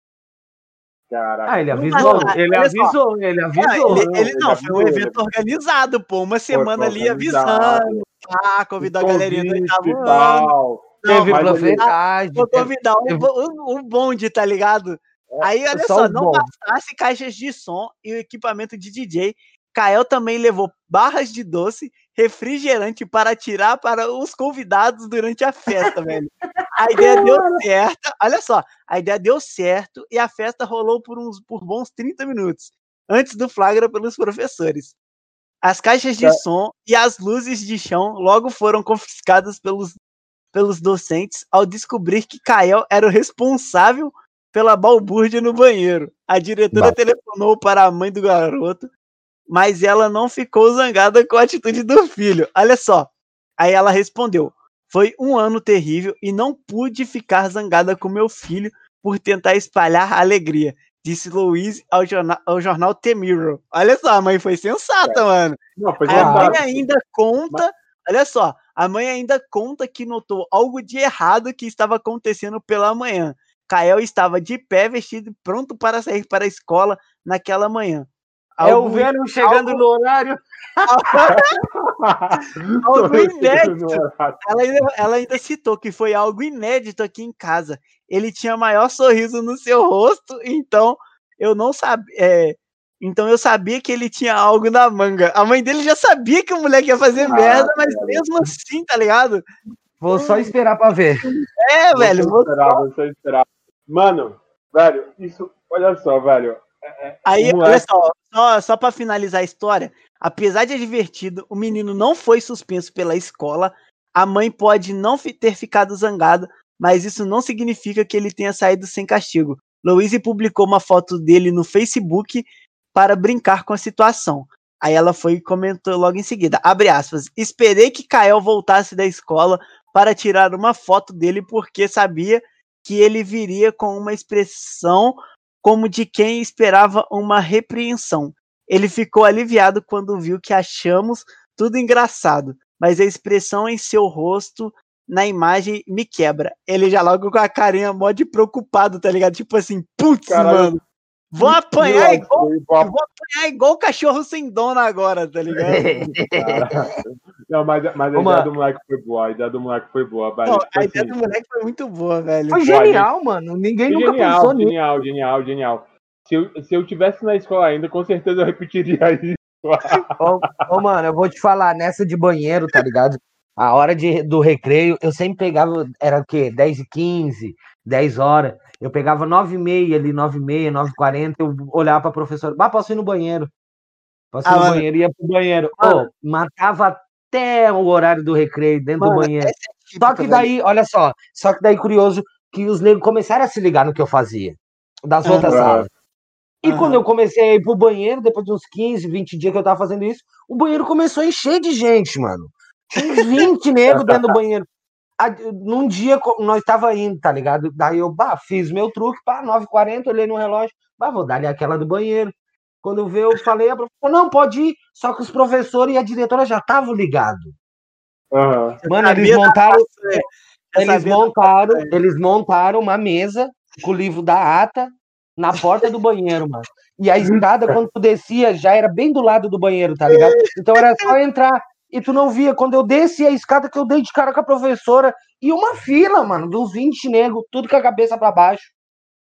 Caraca. Ah, ele Não, avisou, mas, ele avisou, ele Ah, avisou. ele, ele não, foi um evento organizado, pô. Uma semana ali avisando. Ah, convidou a galerinha do oitavo ano. Teve profetagem. Vou teve- convidar bo- o, o bonde, tá ligado? Aí, olha só não bonde. bastasse caixas de som e o equipamento de DJ, Kael também levou barras de doce, refrigerante para tirar para os convidados durante a festa, velho. A ideia deu certo, olha só, a ideia deu certo e a festa rolou por, uns, por bons 30 minutos, antes do flagra pelos professores. As caixas de Tá. som e as luzes de chão logo foram confiscadas pelos, pelos docentes ao descobrir que Kael era o responsável pela balbúrdia no banheiro. A diretora Bah. telefonou para a mãe do garoto, mas ela não ficou zangada com a atitude do filho. Olha só. Aí ela respondeu: Foi um ano terrível e não pude ficar zangada com meu filho por tentar espalhar a alegria. Disse Louise ao jornal, ao jornal The Mirror. Olha só, a mãe foi sensata, mano. Não, foi a mãe ainda conta. Olha só, a mãe ainda conta que notou algo de errado que estava acontecendo pela manhã. Kael estava de pé, vestido e pronto para sair para a escola naquela manhã. É o Venom chegando no horário. algo inédito. Ela ainda, ela ainda citou que foi algo inédito aqui em casa. Ele tinha maior sorriso no seu rosto, então eu não sabia. então eu sabia que ele tinha algo na manga. A mãe dele já sabia que o moleque ia fazer Ah, merda, mas mesmo assim, tá ligado? Vou só esperar pra ver. É, velho. Você esperava, você esperava. Mano, velho, isso. Olha só, velho. Aí, olha só, só, só pra finalizar a história, apesar de divertido, o menino não foi suspenso pela escola. A mãe pode não ter ficado zangada, mas isso não significa que ele tenha saído sem castigo. Louise publicou uma foto dele no Facebook para brincar com a situação. Aí ela foi e comentou logo em seguida, abre aspas, esperei que Kael voltasse da escola para tirar uma foto dele porque sabia que ele viria com uma expressão como de quem esperava uma repreensão. Ele ficou aliviado quando viu que achamos tudo engraçado, mas a expressão em seu rosto na imagem me quebra. Ele já logo com a carinha mó de preocupado, tá ligado? Tipo assim, putz, mano, vou apanhar igual, vou apanhar igual cachorro sem dono agora, tá ligado? Não, mas, mas a ideia do moleque foi boa. A ideia do moleque foi boa, velho. Não, Tipo a ideia assim, do moleque foi muito boa, velho. Foi genial, mano. Ninguém nunca genial, pensou nisso. genial, genial, genial. Se eu, se eu tivesse na escola ainda, com certeza eu repetiria isso. Ô, ô, mano, eu vou te falar, nessa de banheiro, tá ligado? A hora de, do recreio, eu sempre pegava, era o quê? 10 e 15, 10 horas. Eu pegava 9 e meia ali, 9 e meia, 9 e 40, eu olhava pra professora, bah, posso ir no banheiro. Posso ir Ah, no mano. banheiro, ia pro banheiro. Mano. Matava até o horário do recreio dentro Mano, do banheiro. é típica, Só que velho. daí, olha só, só que daí curioso que os negros começaram a se ligar no que eu fazia, das outras salas. E Aham. quando eu comecei a ir pro banheiro, depois de uns 15, 20 dias que eu tava fazendo isso, o banheiro começou a encher de gente, mano. Tinha uns 20 negros dentro do banheiro. Num dia nós tava indo, tá ligado? Daí eu, bah, fiz meu truque, pá, 9h40, olhei no relógio, bah, vou dar-lhe aquela do banheiro. Quando eu vi, eu falei, a professora, não, pode ir. Só que os professores e a diretora já estavam ligados. Aham. Mano, eles da montaram, eles da montaram, eles montaram uma mesa com o livro da ata na porta do banheiro, mano. E a escada, quando tu descia, já era bem do lado do banheiro, tá ligado? Então era só entrar. E tu não via. Quando eu desci a escada, que eu dei de cara com a professora, e uma fila, mano, de uns 20 negros, tudo com a cabeça pra baixo.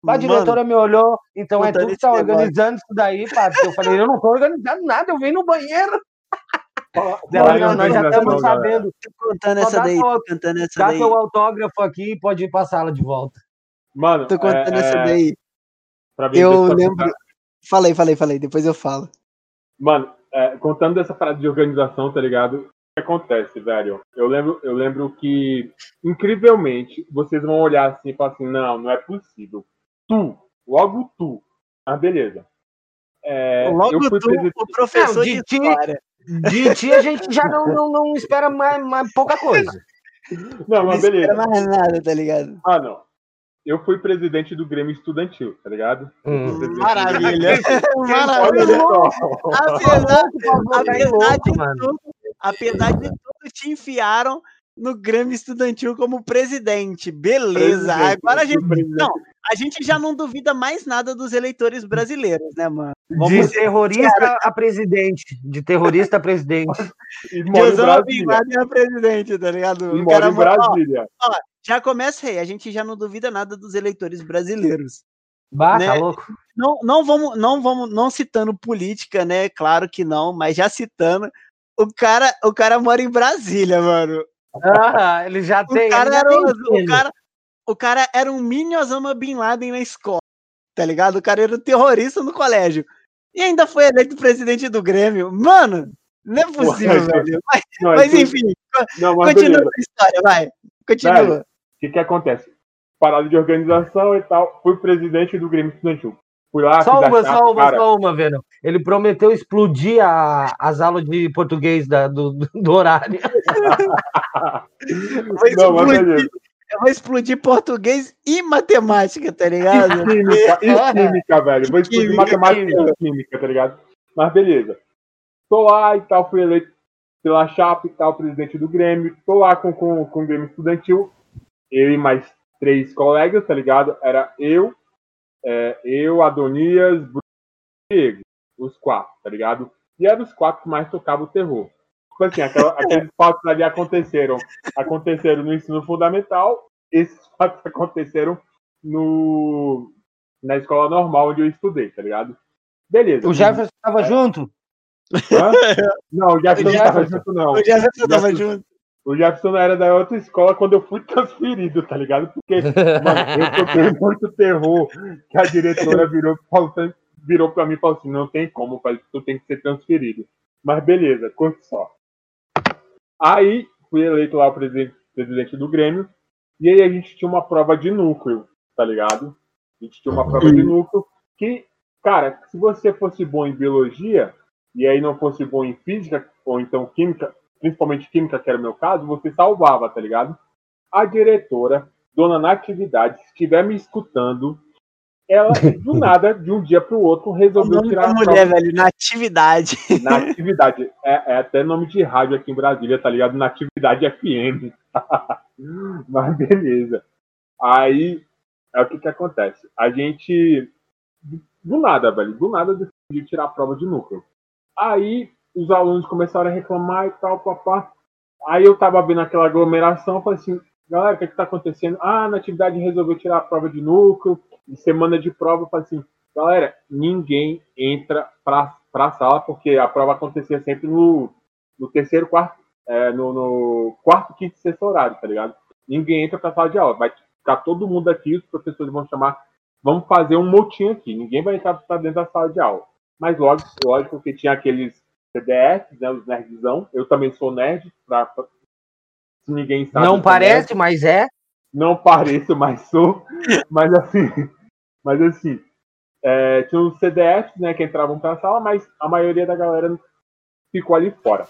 A Mano, diretora me olhou, então é contando tu que tá organizando isso daí, Pato. Eu falei, eu não tô organizando nada, eu vim no banheiro. Ela, não, nós já estamos sabendo. tô contando essa dá daí, teu- tô contando essa Dá daí. teu autógrafo aqui e pode ir pra sala de volta. Mano, Tô contando é, essa é, daí. pra mim, Eu lembro. Falei, falei, falei, depois eu falo. Mano, é, contando dessa parada de organização, tá ligado? O que acontece, velho? Eu lembro, eu lembro que, incrivelmente, vocês vão olhar assim e falar assim, não, não é possível. Tu, logo tu. Ah, beleza. É, Logo eu fui tu, presidente- o professor Não, de, de ti-. De ti a gente já não, não, não espera mais, mais pouca coisa. Não, Não mas espera beleza. mais nada, tá ligado? Ah, não. Eu fui presidente do Grêmio Estudantil, tá ligado? Hum. Maravilha. Maravilha. Apesar, Tá apesar de mano. tudo, apesar de tudo, te enfiaram no Grêmio Estudantil como presidente. Beleza. Presidente, Agora a gente. presidente. Não, a gente já não duvida mais nada dos eleitores brasileiros, né, mano? De Vamos terrorista a presidente. De terrorista a presidente. E de em Brasília. Laden a presidente, tá ligado? E cara em mora- ó, Brasília. Já começa aí, a gente já não duvida nada dos eleitores brasileiros. Bah, tá Né? louco? Não, não vamos, não vamos, não citando política, né? Claro que não, mas já citando, o cara, o cara mora em Brasília, mano. Ah, ele já O tem. cara, já tem o, cara, o cara era um mini Osama Bin Laden na escola, tá ligado? O cara era um terrorista no colégio. E ainda foi eleito presidente do Grêmio. Mano, Não é possível, velho. Mas, Não, mas enfim, não, mas continua a história, vai. Continua. O que que acontece? Parada de organização e tal. Fui presidente do Grêmio Estudantil. Fui lá, Só uma, chapa, só uma, cara. só uma, velho. Ele prometeu explodir a- as aulas de português da- do, do- horário. Vai Não, explodir, vai explodir português e matemática, tá ligado? Química, e química, velho. Vou estudar Química, matemática química. e química, tá ligado? Mas beleza. Tô lá e tal, fui eleito pela chapa e tal, presidente do Grêmio. Tô lá com, com, com o Grêmio Estudantil. Eu e mais três colegas, tá ligado? Era eu, é, eu, Adonias, Bruno e Diego. Os quatro, tá ligado? E eram os quatro que mais tocavam o terror. Tipo assim, aquela- aqueles fatos ali aconteceram. Aconteceram no ensino fundamental. Esses fatos aconteceram no, na escola normal onde eu estudei, tá ligado? Beleza. O Jefferson estava É. junto? Hã? Não, o Jefferson não tava Jefferson. junto, não. O Jefferson tava Jefferson- junto. O Jefferson era da outra escola quando eu fui transferido, tá ligado? Porque, mano, eu toquei muito terror que a diretora virou, virou pra mim e falou assim, não tem como, tu tem que ser transferido. Mas beleza, curte só. Aí, fui eleito lá o presidente, presidente do Grêmio, e aí a gente tinha uma prova de núcleo, tá ligado? A gente tinha uma prova de núcleo que, cara, se você fosse bom em biologia, e aí não fosse bom em física, ou então química, principalmente química, que era o meu caso, você salvava, tá ligado? A diretora, dona Natividade, se estiver me escutando, ela, do nada, de um dia pro outro, O resolveu nome tirar da a mulher, prova velho, na atividade. Natividade. É, é até nome de rádio aqui em Brasília, tá ligado? Natividade FM. Mas beleza. Aí, é o que que acontece? A gente, do nada, velho, do nada decidiu tirar a prova de núcleo. Aí, os alunos começaram a reclamar e tal, papá. Aí eu tava vendo aquela aglomeração, falei assim, galera, o que que tá acontecendo? Ah, a Natividade resolveu tirar a prova de núcleo, semana de prova, eu falei assim, galera, ninguém entra pra, pra sala, porque a prova acontecia sempre no, no terceiro, quarto, é, no, no quarto, quinto e sexto horário, tá ligado? Ninguém entra pra sala de aula, vai ficar todo mundo aqui, os professores vão chamar, vamos fazer um motim aqui, ninguém vai entrar pra dentro da sala de aula. Mas lógico, lógico que tinha aqueles CDFs, né, os nerdzão, eu também sou nerd, pra, pra- se ninguém sabe. Não parece, mas é. não pareço, mas sou. Mas assim, mas assim, é, tinha os CDFs, né, que entravam pra sala, mas a maioria da galera ficou ali fora.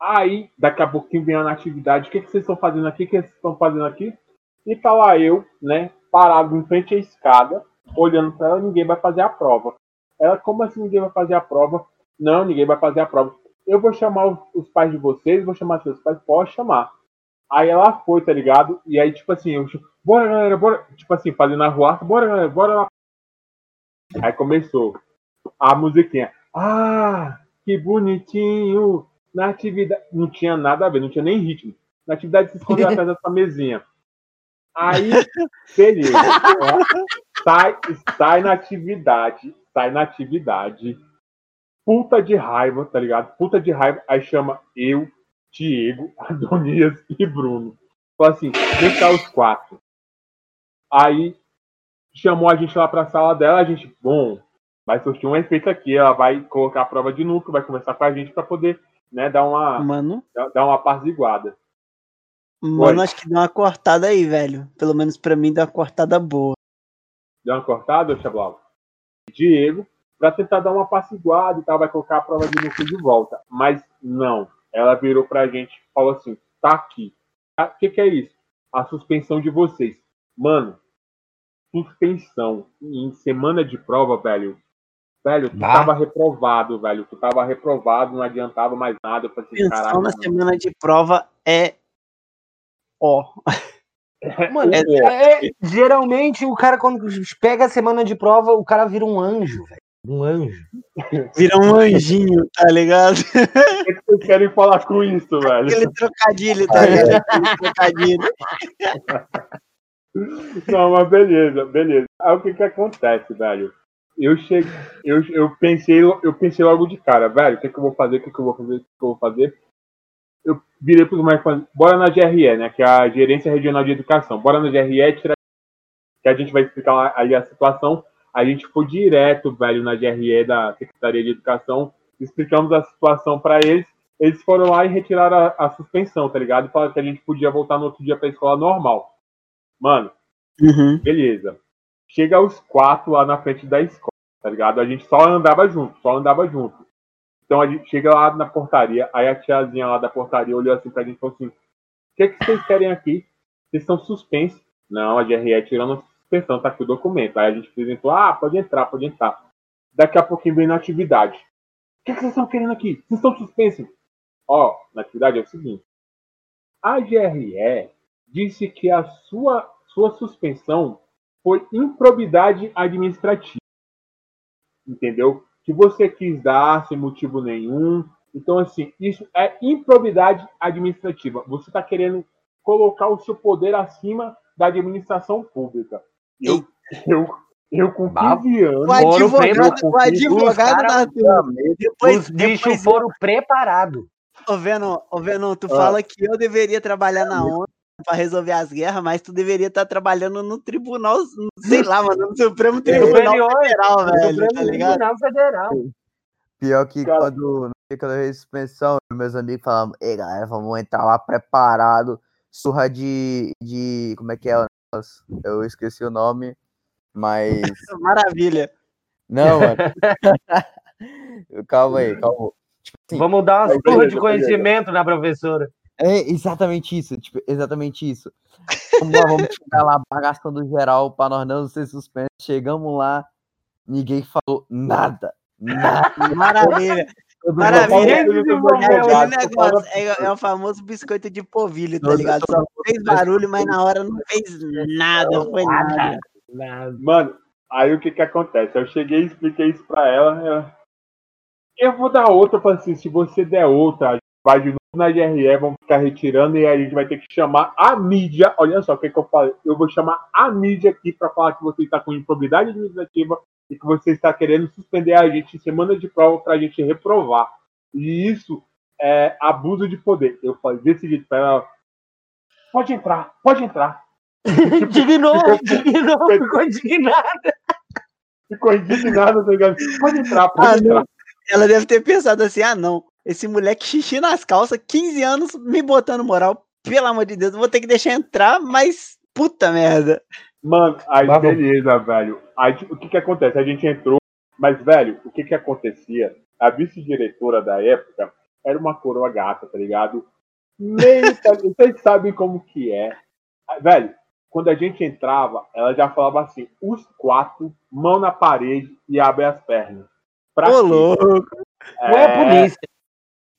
Aí, daqui a pouquinho vem a natividade, o que, que vocês estão fazendo aqui? O que vocês estão fazendo aqui? E tá lá eu, né, parado em frente à escada, olhando pra ela, ninguém vai fazer a prova. Ela, como assim ninguém vai fazer a prova? Não, ninguém vai fazer a prova. Eu vou chamar os, pais de vocês, vou chamar seus pais, pode chamar. Aí ela foi, tá ligado? E aí, tipo assim, eu, bora galera, bora. Tipo assim, fazendo a rua, bora galera, bora lá. Aí começou a musiquinha. Ah, que bonitinho. Na atividade. Não tinha nada a ver, não tinha nem ritmo. Na atividade se escondeu atrás dessa mesinha. Aí, beleza. sai, sai na atividade. Sai na atividade. Puta de raiva, tá ligado? Puta de raiva. Aí chama eu, Diego, Adonias e Bruno. Falou assim, vem cá os quatro. Aí chamou a gente lá pra sala dela, a gente, bom, vai surtir um efeito aqui, ela vai colocar a prova de núcleo, vai conversar com a gente pra poder, né, dar uma, Mano, dar uma apaziguada. mano, acho que deu uma cortada aí, velho. Pelo menos pra mim deu uma cortada boa. Deu uma cortada, Chablau? Diego, pra tentar dar uma apaziguada e tal, vai colocar a prova de núcleo de volta. Mas não, ela virou pra gente e falou assim, tá aqui. O que que é isso? A suspensão de vocês. Mano, suspensão em semana de prova, velho. Velho, tu Bah. tava reprovado, velho. Tu tava reprovado, não adiantava mais nada. Eu falei assim, Pensão caralho. na semana de prova é. Ó. Mano, É, é- é- geralmente o cara, quando pega a semana de prova, o cara vira um anjo, velho. Um anjo. Vira um anjinho, tá ligado? O que que vocês querem falar com isso, velho? Aquele trocadilho, tá ligado? Aquele trocadilho. Não, mas beleza, beleza. Aí o que que acontece, velho? Eu cheguei, eu, eu pensei, eu pensei logo de cara, velho, o que que eu vou fazer, o que que eu vou fazer, o que que eu vou fazer? Eu virei pros mais bora na GRE, né, que é a Gerência Regional de Educação, bora na GRE, tirar que a gente vai explicar ali a situação. A gente foi direto, velho, na GRE da Secretaria de Educação explicamos a situação pra eles. Eles foram lá e retiraram a, a suspensão, tá ligado? E falaram que a gente podia voltar no outro dia pra escola normal. Mano, Uhum. beleza. Chega os quatro lá na frente da escola, tá ligado? A gente só andava junto, só andava junto. Então a gente chega lá na portaria, aí a tiazinha lá da portaria olhou assim pra gente e falou assim: O que, é que vocês querem aqui? Vocês estão suspensos. Não, a GRE tirando suspensão, tá aqui o documento. Aí a gente apresentou, ah, pode entrar, pode entrar. Daqui a pouquinho vem na atividade. O que, é que vocês estão querendo aqui? Vocês estão suspensos. Ó, na atividade é o seguinte. A GRE disse que a sua, sua suspensão foi improbidade administrativa. Entendeu? Que você quis dar sem motivo nenhum. Então, assim, isso é improbidade administrativa. Você está querendo colocar o seu poder acima da administração pública. Eu, eu, eu com 15 anos. O advogado, prêmio, o advogado da turma. Depois, Os bichos depois, foram preparados. Ô, Venom, ô, Venom, tu Ah. fala que eu deveria trabalhar na ONU pra resolver as guerras, mas tu deveria estar trabalhando no tribunal, sei lá, mano, no Supremo Tribunal Superior, Federal, velho, Supremo tá ligado? Tribunal Federal. Pior que Cara. quando que eu suspensão, meus amigos falavam, ei galera, vamos entrar lá preparado, surra de. de. como é que é? Eu esqueci o nome, mas. Maravilha. Não, mano. calma aí, calma. Tipo assim, Vamos dar turras beleza, de conhecimento na professora. É exatamente isso, tipo, exatamente isso. Vamos lá, vamos chegar lá bagaçando geral pra nós não ser suspensos. Chegamos lá, ninguém falou nada. Nada. Maravilha. Maravilha. É é, o famoso biscoito de polvilho, tá ligado? Só fez barulho, mas na hora não fez nada, foi nada. Nada. Mano, aí o que que acontece? Eu cheguei e expliquei isso pra ela. ela, Eu vou dar outra, eu falei assim, se você der outra, a gente vai de novo na GRE, vamos ficar retirando e aí a gente vai ter que chamar a mídia. Olha só o que, que eu falei. Eu vou chamar a mídia aqui pra falar que você está com improbidade administrativa e que você está querendo suspender a gente em semana de prova pra gente reprovar. E isso é abuso de poder. Eu falei desse jeito pra ela. Pode entrar, pode entrar. Indignou, indignou, ficou indignado. Ficou indignado, tá ligado? Pode entrar, pode Ah, entrar. não. Ela deve ter pensado assim: ah, não, esse moleque xixi nas calças, 15 anos me botando moral, pelo amor de Deus, eu vou ter que deixar entrar, mas puta merda. Mano, aí Vamos. beleza, velho. Aí tipo, o que que acontece? A gente entrou, mas, velho, o que que acontecia? A vice-diretora da época era uma coroa gata, tá ligado? Meio, vocês sabem como que é. Ah, Velho, quando a gente entrava, ela já falava assim, os quatro, mão na parede e abre as pernas. Pra Ô, louco. Não é polícia.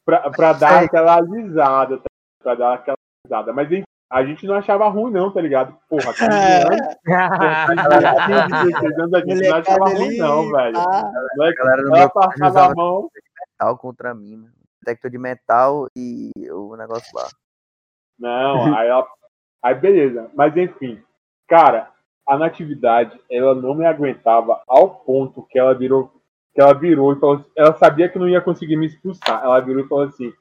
pra, pra dar aquela alisada, tá? pra dar aquela alisada. Mas enfim, a gente não achava ruim, não, tá ligado? Porra, 15 anos, 16 anos a gente não achava Molecada ruim, ali, não, velho. ah, Moleque, A galera do Ela passava a mão. metal contra mim, mano. Detector de metal e o negócio lá. Não, aí ela. Aí beleza. Mas enfim, cara, a natividade, ela não me aguentava ao ponto que ela virou. Que ela virou e falou assim, ela sabia que não ia conseguir me expulsar. Ela virou e falou assim: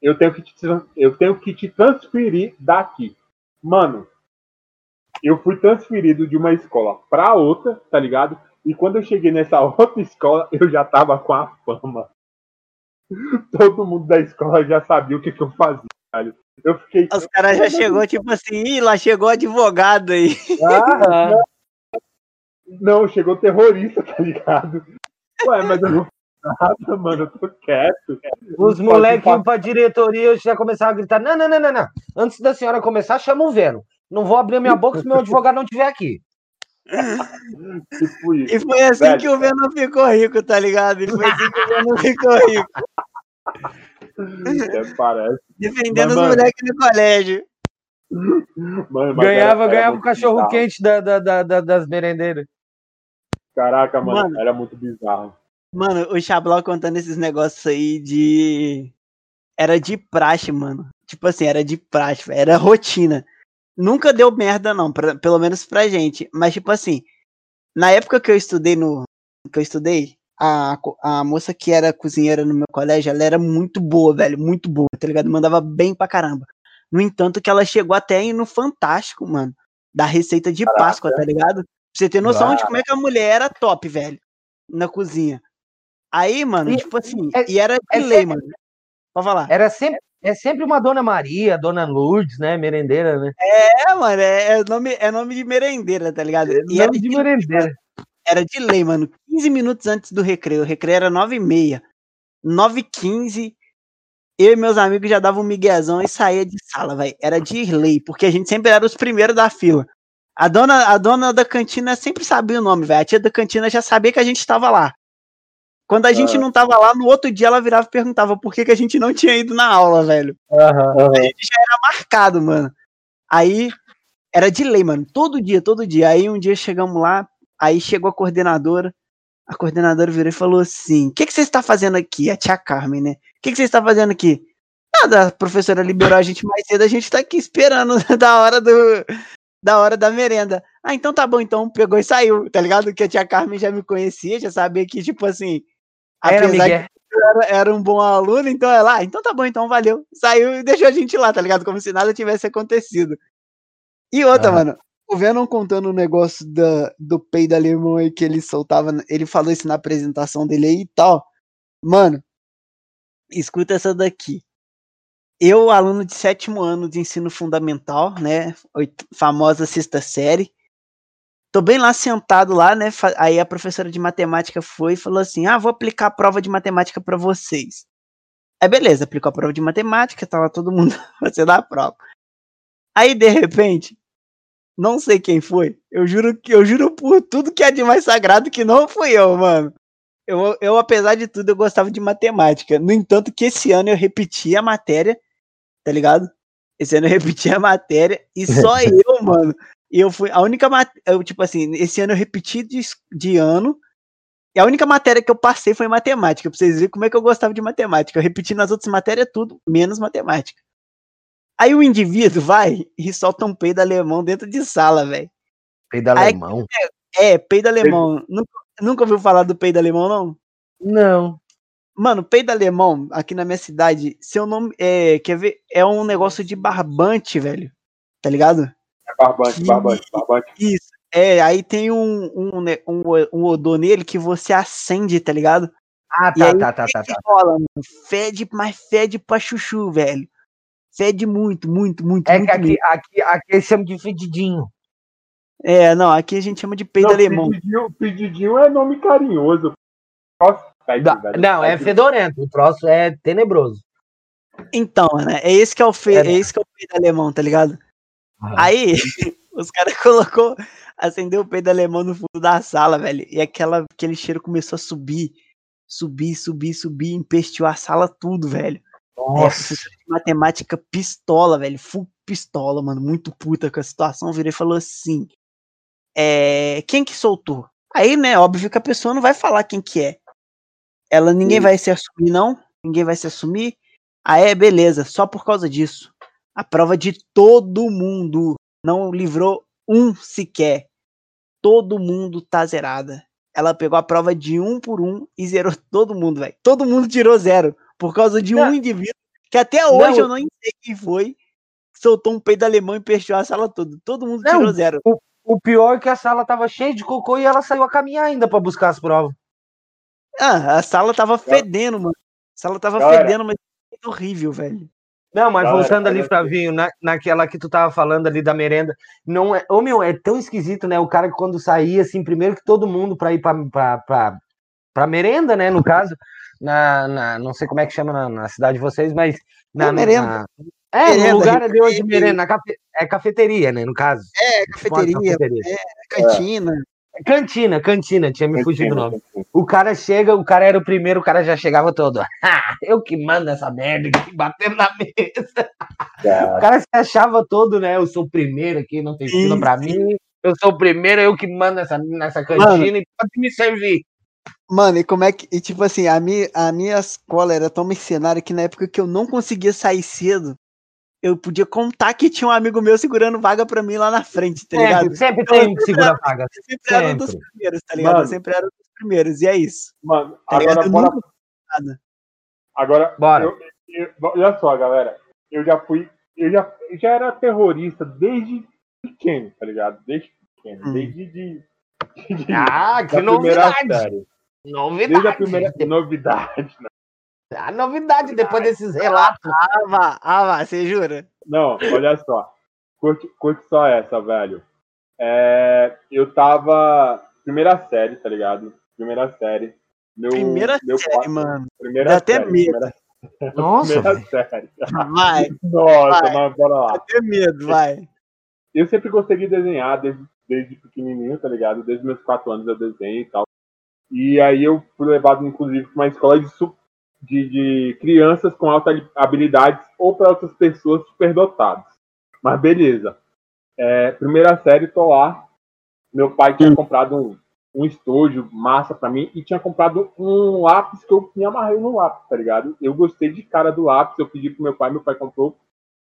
Eu tenho que te, eu tenho que te transferir daqui. Mano, eu fui transferido de uma escola pra outra, tá ligado? E quando eu cheguei nessa outra escola, eu já tava com a fama. Todo mundo da escola já sabia o que, que eu fazia, velho. Eu fiquei. os caras já chegou tipo assim, Ih, lá chegou advogado aí. Ah, não, chegou terrorista, tá ligado? Ué, mas eu não nada, mano, eu tô quieto. Os moleques iam pra diretoria e já começavam a gritar: não, não, não, não, não. Antes da senhora começar, chama o Veno. Não vou abrir a minha boca se meu advogado não estiver aqui. Tipo isso. E foi assim Velho. que o Venom ficou rico, tá ligado? E foi assim que o Venom ficou rico. Até parece. Defendendo Mas, os moleques no colégio. Mano, Ganhava, era- era ganhava o cachorro bizarro. quente da, da, da- da- das merendeiras. Caraca, mano, Mano. era muito bizarro. Mano, o Xablau contando esses negócios aí de. Era de praxe, mano. Tipo assim, era de praxe, era rotina. Nunca deu merda, não, pra- pelo menos pra gente. Mas, tipo assim, na época que eu estudei no. Que eu estudei, a, a moça que era cozinheira no meu colégio, ela era muito boa, velho, muito boa, tá ligado? Mandava bem pra caramba. No entanto, que ela chegou até aí no Fantástico, mano. Da receita de Páscoa, tá ligado? Pra você ter noção de como é que a mulher era top, velho. Na cozinha. Aí, mano, E- tipo assim, é- e era de é lei, sempre- mano. Pode falar. Era sempre, é sempre uma Dona Maria, Dona Lourdes, né? Merendeira, né? É, mano, é, é nome, é nome de merendeira, tá ligado? Era Nome de de, merendeira. era de lei, mano. 15 minutos antes do recreio. O recreio era 9 e meia. 9 e 15 eu e meus amigos já davam um miguezão e saía de sala, velho. Era de lei, porque a gente sempre era os primeiros da fila. A dona, a dona da cantina sempre sabia o nome, velho. A tia da cantina já sabia que a gente estava lá. Quando a gente Ah. não tava lá, no outro dia ela virava e perguntava por que, que a gente não tinha ido na aula, velho. Aham. marcado, mano. Aí era de lei, mano. Todo dia, todo dia. Aí um dia chegamos lá, aí chegou a coordenadora. A coordenadora virou e falou assim: O que, que você está fazendo aqui? A tia Carmen, né? O que, que você está fazendo aqui? Nada, a professora liberou a gente mais cedo, a gente tá aqui esperando da hora do. Da hora da merenda. Ah, então tá bom, então pegou e saiu, tá ligado? Que a tia Carmen já me conhecia, já sabia que, tipo assim. Era, apesar Miguel. era, era um bom aluno, então ela, ah, então tá bom, então valeu. Saiu e deixou a gente lá, tá ligado? Como se nada tivesse acontecido. E outra, Aham. mano, o Venom contando o negócio da, do peido alemão aí que ele soltava, ele falou isso na apresentação dele aí e tal. Mano, escuta essa daqui. Eu, aluno de sétimo ano de ensino fundamental, né? Famosa sexta série. Tô bem lá sentado lá, né? Aí a professora de matemática foi e falou assim: Ah, vou aplicar a prova de matemática pra vocês. Aí beleza, aplicou a prova de matemática, tava todo mundo fazendo a prova. Aí de repente, não sei quem foi. Eu juro que eu juro por tudo que é de mais sagrado que não fui eu, mano. Eu, eu, apesar de tudo, eu gostava de matemática. No entanto, que esse ano eu repeti a matéria, tá ligado? Esse ano eu repeti a matéria e só eu, mano. E eu fui. A única matéria. Tipo assim, esse ano eu repeti de, de ano. E a única matéria que eu passei foi matemática. Pra vocês verem como é que eu gostava de matemática. Eu repeti nas outras matérias tudo, menos matemática. Aí o indivíduo vai e solta um peido alemão dentro de sala, velho. Peido Aí- alemão? É, peido alemão. Nunca, nunca ouviu falar do peido alemão, não? Não. Mano, peido alemão, aqui na minha cidade, seu nome é. Quer ver? É um negócio de barbante, velho. Tá ligado? É barbante, barbante, barbante. Isso. É, aí tem um, um, né, um, um odor nele que você acende, tá ligado? Ah, E tá, aí, tá, tá, tá, que tá. rola, mano? Fede, mas fede pra chuchu, velho. Fede muito, muito, muito, É muito que mesmo. aqui, aqui, aqui eles chamam de fedidinho. É, não, aqui a gente chama de peido Não, alemão. Pedidinho, pedidinho é nome carinhoso. Nossa, tá velho. Não, é Tá fedorento. O troço é tenebroso. Então, né? É esse que é o, fe... É, é, né? esse que é o peido alemão, tá ligado? Aham. Aí, os caras colocou, acendeu o peido alemão no fundo da sala, velho. E aquela, aquele cheiro começou a subir, subir, subir, subir, empesteou a sala tudo, velho. Aí a Nossa. matemática pistola, velho, full pistola, mano, muito puta com a situação, virou e falou assim: é, quem que soltou? Aí, né, óbvio que a pessoa não vai falar quem que é. Ela, ninguém vai se assumir, não? Ninguém vai se assumir? Ah, é, beleza, só por causa disso. A prova de todo mundo não livrou um sequer. Todo mundo tá zerada. Ela pegou a prova de um por um e zerou todo mundo, velho. Todo mundo tirou zero por causa de um Não. indivíduo que até hoje Não. eu não sei quem foi. Soltou um peido alemão e peixou a sala toda. Todo mundo Não. tirou zero. O pior é que a sala tava cheia de cocô e ela saiu a caminhar ainda pra buscar as provas. Ah, a sala tava fedendo, mano. A sala tava Galera. fedendo, mas horrível, velho. Não, mas Galera, voltando ali, Flavinho, na, naquela que tu tava falando ali da merenda, não é, ô meu, é tão esquisito, né? O cara que quando saía, assim, primeiro que todo mundo pra ir pra, pra, pra, pra merenda, né? No caso, na, na, não sei como é que chama na, na cidade de vocês, mas na, É merenda. na- é, Merenda, no lugar ali onde merenda, na cafe, é cafeteria, né? No caso. É, Tipo cafeteria, cafeteria. cantina. Cantina, cantina, tinha me fugido o nome. O cara chega, o cara era o primeiro, o cara já chegava todo. "Ah, eu que mando essa merda aqui, batendo na mesa. O cara se achava todo, né? Eu sou o primeiro aqui, não tem fila pra mim. Eu sou o primeiro, eu que mando nessa, nessa cantina e pode me servir. Mano, e como é que. E tipo assim, a minha, a minha escola era tão mercenária que na época que eu não conseguia sair cedo, eu podia contar que tinha um amigo meu segurando vaga pra mim lá na frente, tá ligado? Sempre, sempre tem um que segura a vaga. Eu sempre era um dos sempre. primeiros, tá ligado? Eu Mano. sempre era um dos primeiros, e é isso. Mano, Tá agora Eu bora. nunca. Agora, Bora. eu- eu- olha só, galera. Eu já fui. Eu já, já era terrorista desde pequeno, tá ligado? Desde pequeno. Hum. Desde de, de- Ah, que primeira novidade. Novidade. Desde a primeira novidade. né? A novidade depois desses relatos. Ah, vá, ah, você jura? Não, olha só. Curte, curte só essa, velho. É, eu tava. Primeira série, tá ligado? Primeira série. Meu, Primeira meu série, pai- mano. Primeira Dá até série. medo. Primeira, Nossa, primeira série. Vai, Nossa, Vai. mas bora lá. dá até medo, vai. Eu sempre gostei de desenhar desde, desde pequenininho, tá ligado? Desde meus quatro anos eu desenho e tal. E aí eu fui levado, inclusive, para uma escola de, su- de, de crianças com altas habilidades ou para outras pessoas superdotadas. Mas beleza. É, primeira série, tô lá. Meu pai tinha comprado um, um estojo massa pra mim e tinha comprado um lápis que eu me amarrei no lápis, tá ligado? Eu gostei de cara do lápis, eu pedi pro meu pai, meu pai comprou.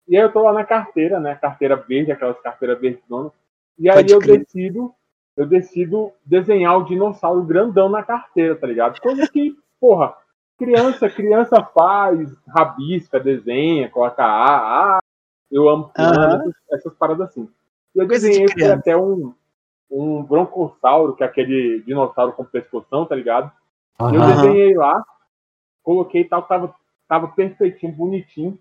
E aí eu tô lá na carteira, né? Carteira verde, aquelas carteiras verdes. E aí Pode eu crer. decido, eu decido desenhar o dinossauro grandão na carteira, tá ligado? Coisa que, porra, criança, criança faz, rabisca, desenha, coloca A, A. Eu amo Aham. essas, paradas assim. E eu Coisa de desenhei criança. até um, um broncossauro, que é aquele dinossauro com pescoção, tá ligado? E eu desenhei lá, coloquei e tal, tava, tava perfeitinho, bonitinho.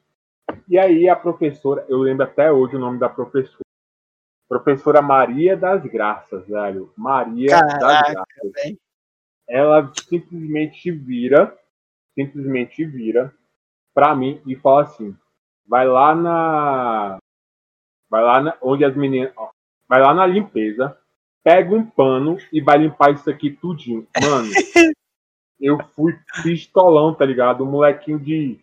E aí a professora, eu lembro até hoje o nome da professora. Professora Maria das Graças, velho. Maria das Caraca, Graças. velho. Ela simplesmente vira, simplesmente vira pra mim e fala assim: vai lá na. Vai lá na, onde as meninas. ó, Vai lá na limpeza, pega um pano e vai limpar isso aqui tudinho. Mano, eu fui pistolão, tá ligado? Um molequinho de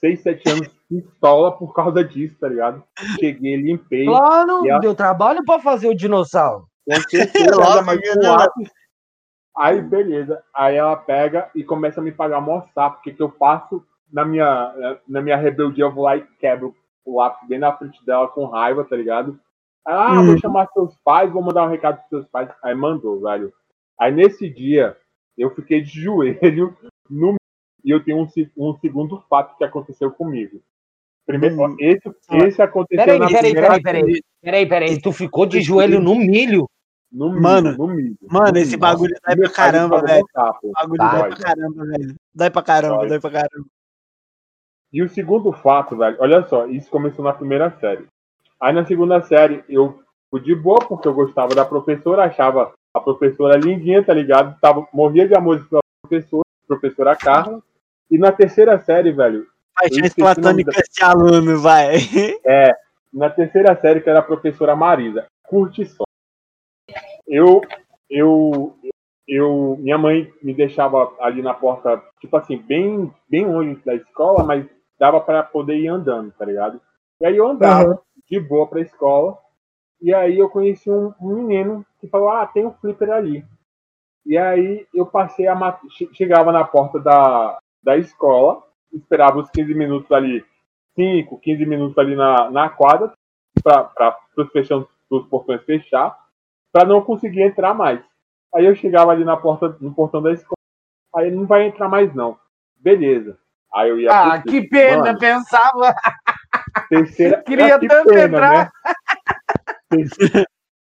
6, 7 anos pistola por causa disso, tá ligado? Cheguei, limpei. Claro, E a- deu trabalho pra fazer o dinossauro. Com certeza, lápis. Aí, beleza. Aí ela pega e começa a me pagar mostrar, porque que eu faço na minha, na minha rebeldia, eu vou lá e quebro o lápis bem na frente dela com raiva, tá ligado? Aí, ah, Uhum. vou chamar seus pais, vou mandar um recado pros seus pais. Aí mandou, velho. Aí nesse dia, eu fiquei de joelho no e eu tenho um, um segundo fato que aconteceu comigo. Primeiro, Hum. esse, esse aconteceu Peraí, na peraí, primeira peraí, peraí. Peraí, peraí. Tu ficou de joelho no milho? No Mano, no milho. Mano, no esse bagulho dói pra caramba, velho. bagulho Tá. dói pra caramba, velho. Dói pra caramba, Dói. dói pra caramba. E o segundo fato, velho, olha só, isso começou na primeira série. Aí na segunda série eu fui de boa, porque eu gostava da professora, achava a professora lindinha, tá ligado? Tava, morria de amor pela professora, professora Carla. E na terceira série, velho, Paixões platônicas de aluno, vai. na terceira série, que era a professora Marisa. Curte só. Eu, eu, eu, minha mãe me deixava ali na porta, tipo assim, bem, bem longe da escola, mas dava para poder ir andando, tá ligado? E aí eu andava de boa pra escola, e aí eu conheci um, um menino que falou, ah, tem um flipper ali. E aí eu passei a mat- che- chegava na porta da, da escola, esperava os 15 minutos ali 5, 15 minutos ali na, na quadra para os portões fechar, para não conseguir entrar mais. Aí eu chegava ali na porta, no portão da escola, aí não vai entrar mais não. Beleza. Aí eu ia Ah, que pena, Mano, pensava. terceira, Queria que tanto entrar. Né?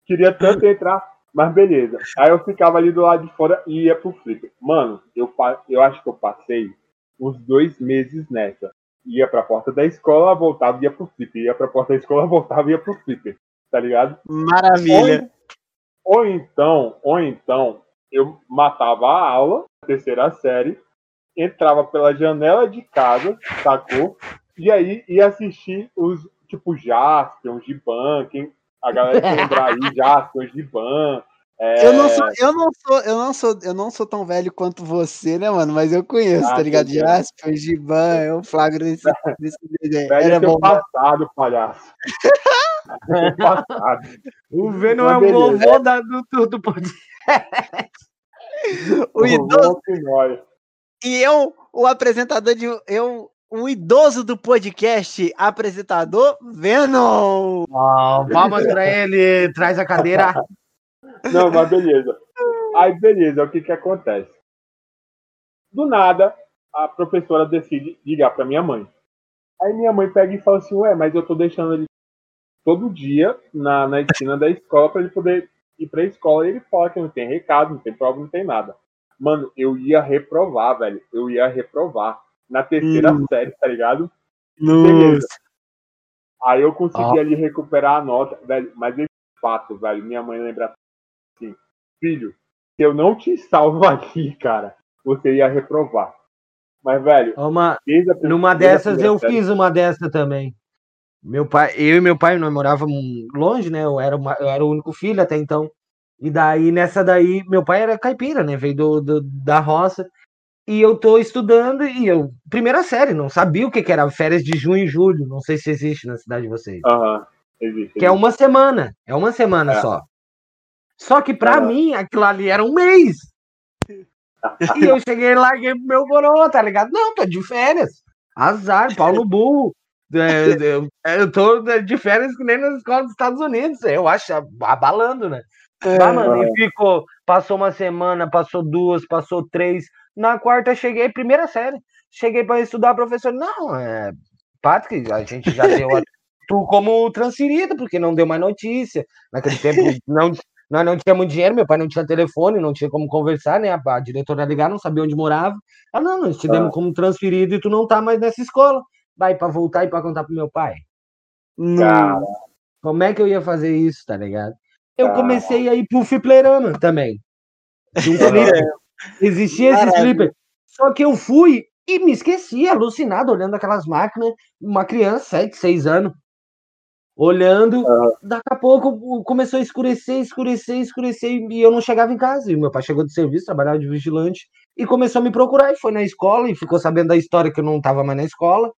Queria tanto entrar, mas beleza. Aí eu ficava ali do lado de fora e ia pro flipper. Mano, eu, eu acho que eu passei uns dois meses nessa. Ia pra porta da escola, voltava e ia pro flipper. Ia pra porta da escola, voltava e ia pro flipper. Tá ligado? Maravilha. Ou então, ou então, eu matava a aula, terceira série, entrava pela janela de casa, sacou? E aí ia assistir os, tipo, Jaspion, Giban, quem, a galera que lembrar aí, Jaspion, Giban. é, Eu não, sou, eu, não sou, eu, não sou, eu não sou tão velho quanto você, né, mano? Mas eu conheço, Ah, tá ligado? Jasper, Giban, eu flagro desse, desse desenho. velho Era é teu bom. passado, palhaço. O Venom Mas é o vovô da, do, do, do podcast. O idoso, Pinóia. e eu, o apresentador de. Eu, o idoso do podcast, apresentador Venom. Ah, palmas pra ele, traz a cadeira. Não, mas beleza. Aí, beleza, o que que acontece? Do nada, a professora decide ligar pra minha mãe. Aí minha mãe pega e fala assim, ué, mas eu tô deixando ele todo dia na, na esquina da escola pra ele poder ir pra escola. E ele fala que não tem recado, não tem prova, não tem nada. Mano, eu ia reprovar, velho. Eu ia reprovar. Na terceira Hum. série, tá ligado? Beleza. Aí eu consegui ali recuperar a nota, velho. Mas esse fato, velho, minha mãe lembra assim: Filho, se eu não te salvo aqui, cara, você ia reprovar. Mas, velho, Uma, a numa a dessas eu série- fiz uma dessa também. Meu pai, eu e meu pai nós morávamos longe, né? Eu era, uma- eu era o único filho até então. E daí nessa daí, meu pai era caipira, né? Veio do, do- da roça. E eu tô estudando e eu primeira série, não sabia o que que era férias de junho e julho, não sei se existe na cidade de vocês. Aham, existe. Que é uma semana, é uma semana É. só. Só que pra É. mim aquilo ali era um mês. E eu cheguei lá e larguei pro meu coroa, tá ligado? Não, tô de férias. Azar, pau no burro. É, eu, eu tô de férias que nem nas escolas dos Estados Unidos. Eu acho abalando, né? Ah, mano, e ficou. Passou uma semana, passou duas, passou três. Na quarta cheguei, primeira série. Cheguei pra estudar, professor. Não, é. Patrick, a gente já deu a, tu como transferido, porque não deu mais notícia. Naquele tempo não, nós não tínhamos dinheiro, meu pai não tinha telefone, não tinha como conversar, né? A, a diretora ligar, não sabia onde morava. Ah, não, nós te demos como transferido e tu não tá mais nessa escola. Vai pra voltar e pra contar pro meu pai. Cara, Como é que eu ia fazer isso, tá ligado? Eu Cara. comecei a ir pro fliperama também. Flipper. Existia esse flipper. Só que eu fui e me esqueci, alucinado, olhando aquelas máquinas, uma criança, 7, 6 anos, olhando. Daqui a pouco começou a escurecer, escurecer, escurecer, e eu não chegava em casa. E meu pai chegou de serviço, trabalhava de vigilante, e começou a me procurar. E foi na escola, e ficou sabendo da história que eu não tava mais na escola.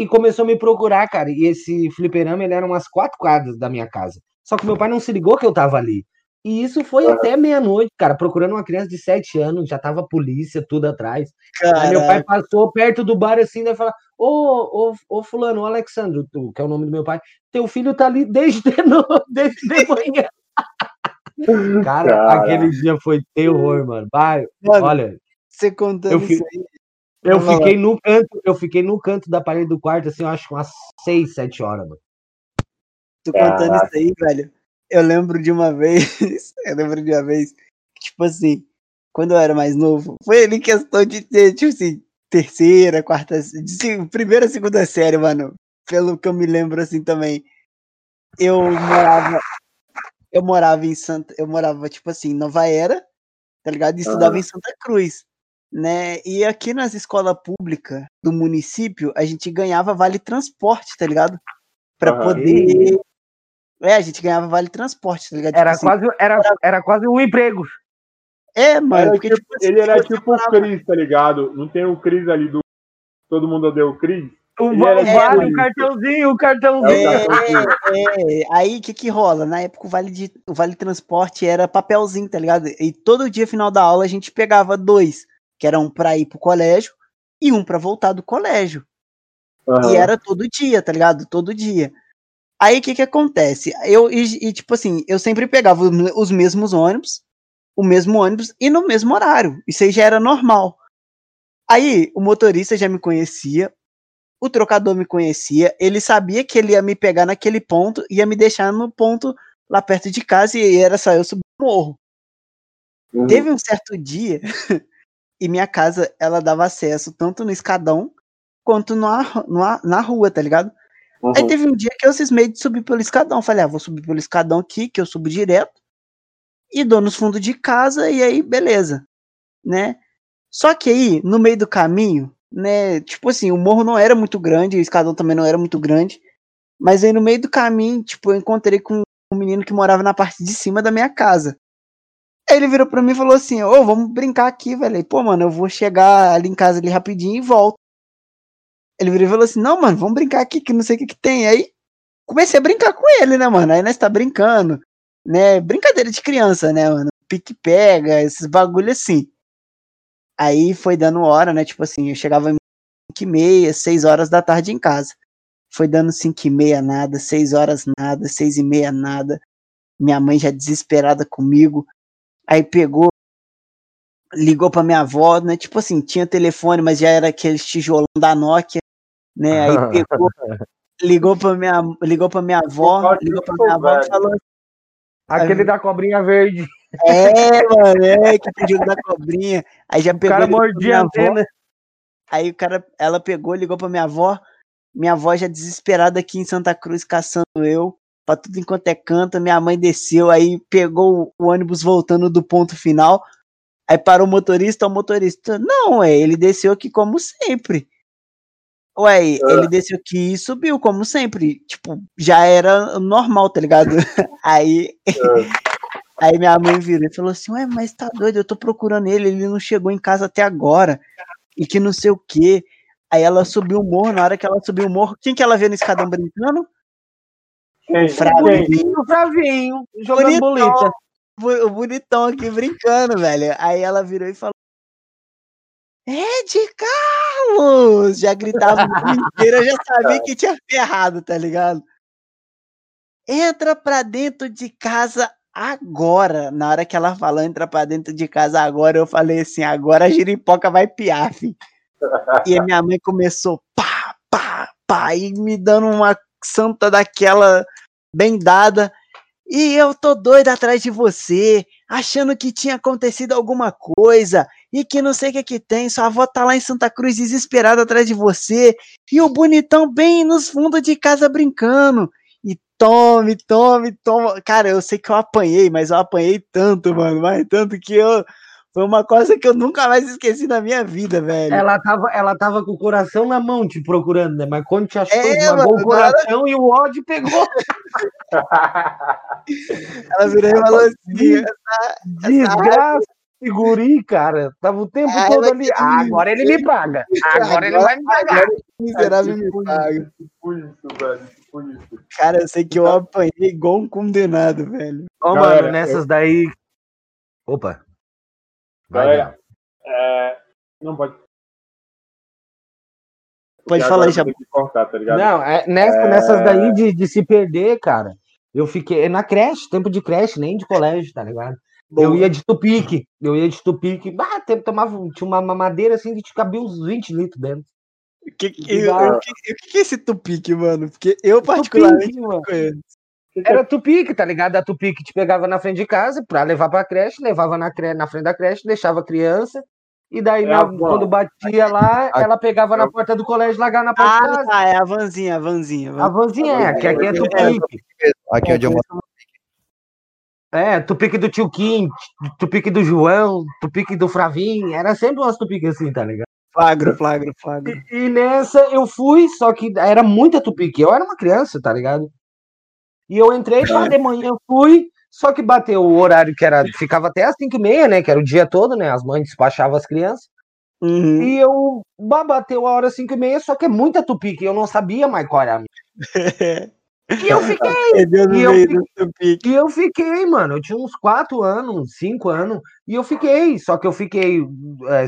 E começou a me procurar, cara. E esse fliperama, ele era umas quatro quadras da minha casa. Só que meu pai não se ligou que eu tava ali. E isso foi até meia-noite, cara, procurando uma criança de sete anos, já tava polícia, tudo atrás. Aí meu pai passou perto do bar assim, daí fala: Ô, ô, ô, Fulano, ô Alexandre, tu, que é o nome do meu pai, teu filho tá ali desde de, no, desde de manhã. Cara, Cara. aquele dia foi terror, mano. Vai, Mano, olha, você contando eu fi- isso aí. Eu lá. fiquei no canto, eu fiquei no canto da parede do quarto, assim, eu acho que umas seis, sete horas, mano. Tu contando isso aí, velho. Eu lembro de uma vez. eu lembro de uma vez. que, Tipo assim, quando eu era mais novo, foi ali questão de ter, tipo assim, terceira, quarta, de, primeira, segunda série, mano. Pelo que eu me lembro assim também. Eu morava. Eu morava em Santa. Eu morava, tipo assim, em Nova Era, tá ligado? E estudava em Santa Cruz. Né? E aqui nas escolas públicas do município, a gente ganhava vale transporte, tá ligado? Pra poder. É, a gente ganhava vale transporte, tá ligado? Era Tipo assim, quase, era, era quase um emprego. É, mano, Era porque tipo- tipo assim, ele era tipo o Cris, tá ligado? Não tem o Cris ali do. Todo mundo odeia o Cris? O, Ele era o vale, tipo o cartãozinho, o cartãozinho. É, é, aí o que que rola? Na época o vale, de, o vale transporte era papelzinho, tá ligado? E todo dia, final da aula, a gente pegava dois, que era um pra ir pro colégio e um pra voltar do colégio. E era todo dia, tá ligado? Todo dia. Aí o que que acontece? Eu, e, e, tipo assim, eu sempre pegava os- os mesmos ônibus, o mesmo ônibus e no mesmo horário. Isso aí já era normal. Aí o motorista já me conhecia, o trocador me conhecia, ele sabia que ele ia me pegar naquele ponto, ia me deixar no ponto lá perto de casa e era só eu subir o morro. Uhum. Teve um certo dia e minha casa ela dava acesso tanto no escadão quanto na, na, na rua, tá ligado? Uhum. Aí teve um dia que eu cismei de subir pelo escadão. Falei, ah, vou subir pelo escadão aqui, que eu subo direto. E dou nos fundos de casa, e aí, beleza. Né? Só que aí, no meio do caminho, né? Tipo assim, o morro não era muito grande, o escadão também não era muito grande. Mas aí no meio do caminho, tipo, eu encontrei com um menino que morava na parte de cima da minha casa. Aí ele virou pra mim e falou assim, ô, vamos brincar aqui, velho. Aí, Pô, mano, eu vou chegar ali em casa ali rapidinho e volto. Ele virou e falou assim, não, mano, vamos brincar aqui, que não sei o que que tem. Aí comecei a brincar com ele, né, mano? Aí nós tá brincando, né? Brincadeira de criança, né, mano? Pique-pega, esses bagulho assim. Aí foi dando hora, né? Tipo assim, eu chegava em 5 e meia, 6 horas da tarde em casa. Foi dando 5 e meia nada, 6 horas nada, 6 e meia nada. Minha mãe já desesperada comigo. Aí pegou, ligou pra minha avó, né? Tipo assim, tinha telefone, mas já era aquele tijolão da Nokia, né? Aí pegou, ligou pra minha, ligou pra minha avó, ligou pra minha avó e falou Aquele da cobrinha verde. É, mano, é, que pediu da cobrinha. Aí já O pegou. cara ligou pra mordia a antena. Aí o cara, ela pegou, ligou pra minha avó. Minha avó já desesperada aqui em Santa Cruz, caçando eu, pra tudo enquanto é canto. Minha mãe desceu, aí pegou o ônibus voltando do ponto final. Aí parou o motorista, o motorista. Não, é, ele desceu aqui como sempre. Ué, ele desceu aqui e subiu, como sempre. Tipo, já era normal, tá ligado? Aí. Aí minha mãe virou e falou assim: Ué, mas tá doido, eu tô procurando ele, ele não chegou em casa até agora. E que não sei o quê. Aí ela subiu o morro, na hora que ela subiu o morro, quem que ela vê no escadão brincando? Quem? Fravinho. Quem? O Flavinho, jogando Bonitão. bolita. O bonitão aqui brincando, velho. Aí ela virou e falou: É de Carlos! Já gritava o dia inteiro, eu já sabia que tinha ferrado, tá ligado? Entra pra dentro de casa agora. Na hora que ela falou, entra pra dentro de casa agora, eu falei assim: agora a giripoca vai piar, fi. E a minha mãe começou pá, pá, pá, e me dando uma santa daquela bem dada. E eu tô doida atrás de você, achando que tinha acontecido alguma coisa e que não sei o que que tem. Sua avó tá lá em Santa Cruz desesperada atrás de você e o bonitão bem nos fundos de casa brincando. E tome, tome, toma. Cara, eu sei que eu apanhei, mas eu apanhei tanto, mano, mas tanto que eu foi uma coisa que eu nunca mais esqueci na minha vida, velho. Ela tava, ela tava com o coração na mão te procurando, né? Mas quando te achou, É, esmagou o coração e o ódio pegou. Ela virou e falou assim: Desgraça, guri, cara. Tava o tempo Ah, todo ela ali. Ah, agora ele me paga. Agora ele vai me pagar. miserável me paga. Tipo isso, velho. Tipo isso. Cara, eu sei que eu apanhei igual um condenado, velho. Ô, Galera, mano, nessas daí. Opa. Vai, Galera, é... Não pode. Pode Porque falar aí, que cortar, tá? Não, é, nessa- nessas daí de, de se perder, cara. Eu fiquei na creche, tempo de creche, nem de colégio, tá ligado? Eu ia de tupique, eu ia de tupique. Ah, tempo tomava, tinha uma mamadeira assim que te cabia uns 20 litros dentro. O que, que, o que, que é esse tupique, mano? Porque eu, particularmente, Tupique, mano. não conheço. Era tupique, tá ligado? A tupique te pegava na frente de casa pra levar pra creche, levava na, cre... na frente da creche, deixava a criança. E daí, É na- a quando batia lá, ela pegava na porta do colégio, largava na porta de Ah, casa. tá, é a vanzinha, a vanzinha. A vanzinha é, que aqui é tupique. Aqui onde eu moro. É, tupique do tio Kim, tupique do João, tupique do Fravin, era sempre umas tupiques assim, tá ligado? Flagro, flagro, flagro. E, e nessa eu fui, só que era muita tupique, eu era uma criança, tá ligado? E eu entrei, pá, de manhã fui, só que bateu o horário que era, ficava até às 5 e meia, né, que era o dia todo, né, as mães despachavam as crianças, Uhum. e eu, bah, bateu a hora 5 e meia, só que é muita tupique, eu não sabia mais qual era a minha. E eu fiquei no E eu fiquei-. E eu fiquei, mano. Eu tinha uns 4 anos, 5 anos, e eu fiquei. Só que eu fiquei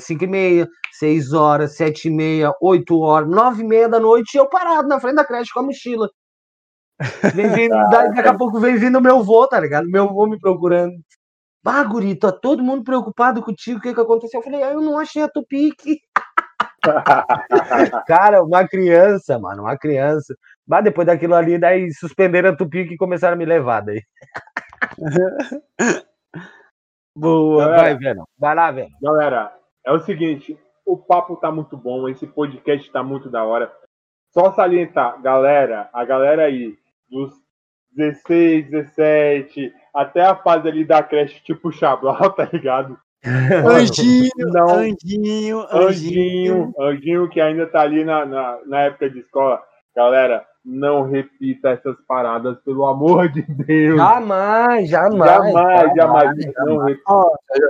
5 e meia, 6 horas, 7 e meia, 8 horas, 9 e meia da noite, e eu parado na frente da creche com a mochila. Vem daí daqui a pouco vem vindo meu vô, tá ligado? Meu vô me procurando. Ah, guri, tá todo mundo preocupado contigo, o que que aconteceu? Eu falei, ah, eu não achei a tupique. Cara, uma criança, mano, uma criança. Mas depois daquilo ali, daí suspenderam a tupique e começaram a me levar daí. Boa. Galera, Vai, velho. Vai lá, velho. Galera, é o seguinte, o papo tá muito bom, esse podcast tá muito da hora. Só salientar, galera, a galera aí, dos 16, 17, até a fase ali da creche, tipo Chablau, tá ligado? Anjinho, Não. anjinho, anjinho. Anjinho, Anjinho que ainda tá ali na, na, na época de escola. Galera, não repita essas paradas, pelo amor de Deus. Jamais, jamais. jamais, jamais. Não repita.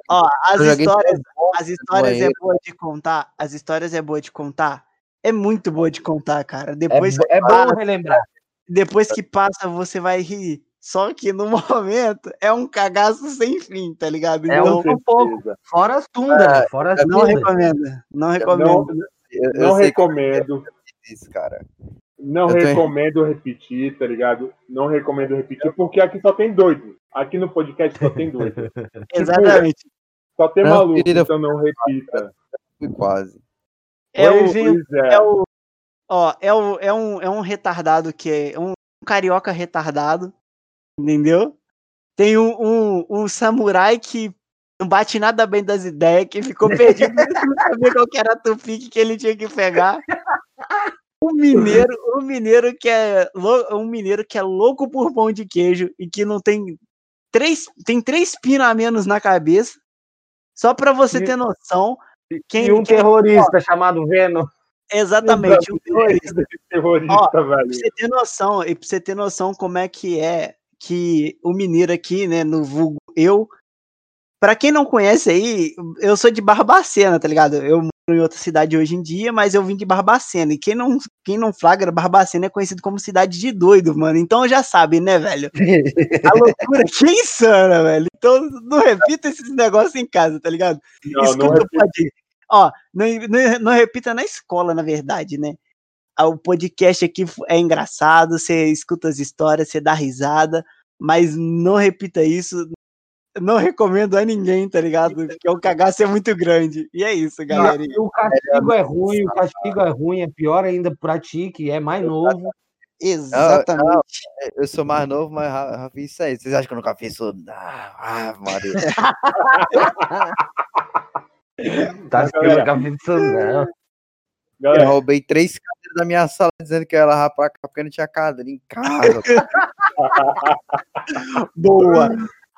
Ó, as Eu joguei histórias, as histórias é boa de contar. As histórias é boa de contar. É muito boa de contar, cara. É, Depois, bo- é bom relembrar. Depois que passa, você vai rir. Só que no momento é um cagaço sem fim, tá ligado? É Então, um pouco. Fora as tundas, É, né? fora as não tundas. recomendo. Não Não, recomendo. Eu, eu não recomendo. que é isso, cara. Não Eu tenho- recomendo repetir, tá ligado? Não recomendo repetir, porque aqui só tem doido. Aqui no podcast só tem doido. Exatamente. Só tem Não, maluco, querida, então não repita. Fui quase. É o, é. é o, ó, é, o, é, um, é um retardado que é um carioca retardado, entendeu? Tem um, um, um samurai que não bate nada bem das ideias, que ficou perdido, não sabia qual que era a tupique que ele tinha que pegar. Um mineiro, um mineiro que é um mineiro que é louco por pão de queijo e que não tem três, tem três pinos a menos na cabeça. Só pra você ter noção, quem, E um quem- terrorista chamado Venom. Exatamente, um terrorista. Terrorista, Ó, velho. Pra você ter noção, e pra você ter noção como é que é que o mineiro aqui, né, no vulgo eu, pra quem não conhece aí, eu sou de Barbacena, tá ligado? Eu moro em outra cidade hoje em dia, mas eu vim de Barbacena, e quem não, quem não flagra, Barbacena é conhecido como cidade de doido, mano, então já sabe, né, velho? A loucura aqui é insana, velho, então não repita esses negócios em casa, tá ligado? Não, não Escuta o pod... Ó, não, não, não repita na escola, na verdade, né? Ah, O podcast aqui é engraçado, você escuta as histórias, você dá risada, mas não repita isso. Não recomendo a ninguém, tá ligado? Porque o cagaço é muito grande. E é isso, galera. O castigo é ruim, o castigo é ruim, é pior ainda pra ti, que é mais novo. Exatamente. Eu sou mais novo, mas já, fiz isso aí. Vocês acham que eu nunca fiz isso? Ah, ah Maria. Tá Galera. escrito que isso não. Eu roubei três cadeiras da minha sala dizendo que eu ia cá porque não tinha cadeira em casa. Boa.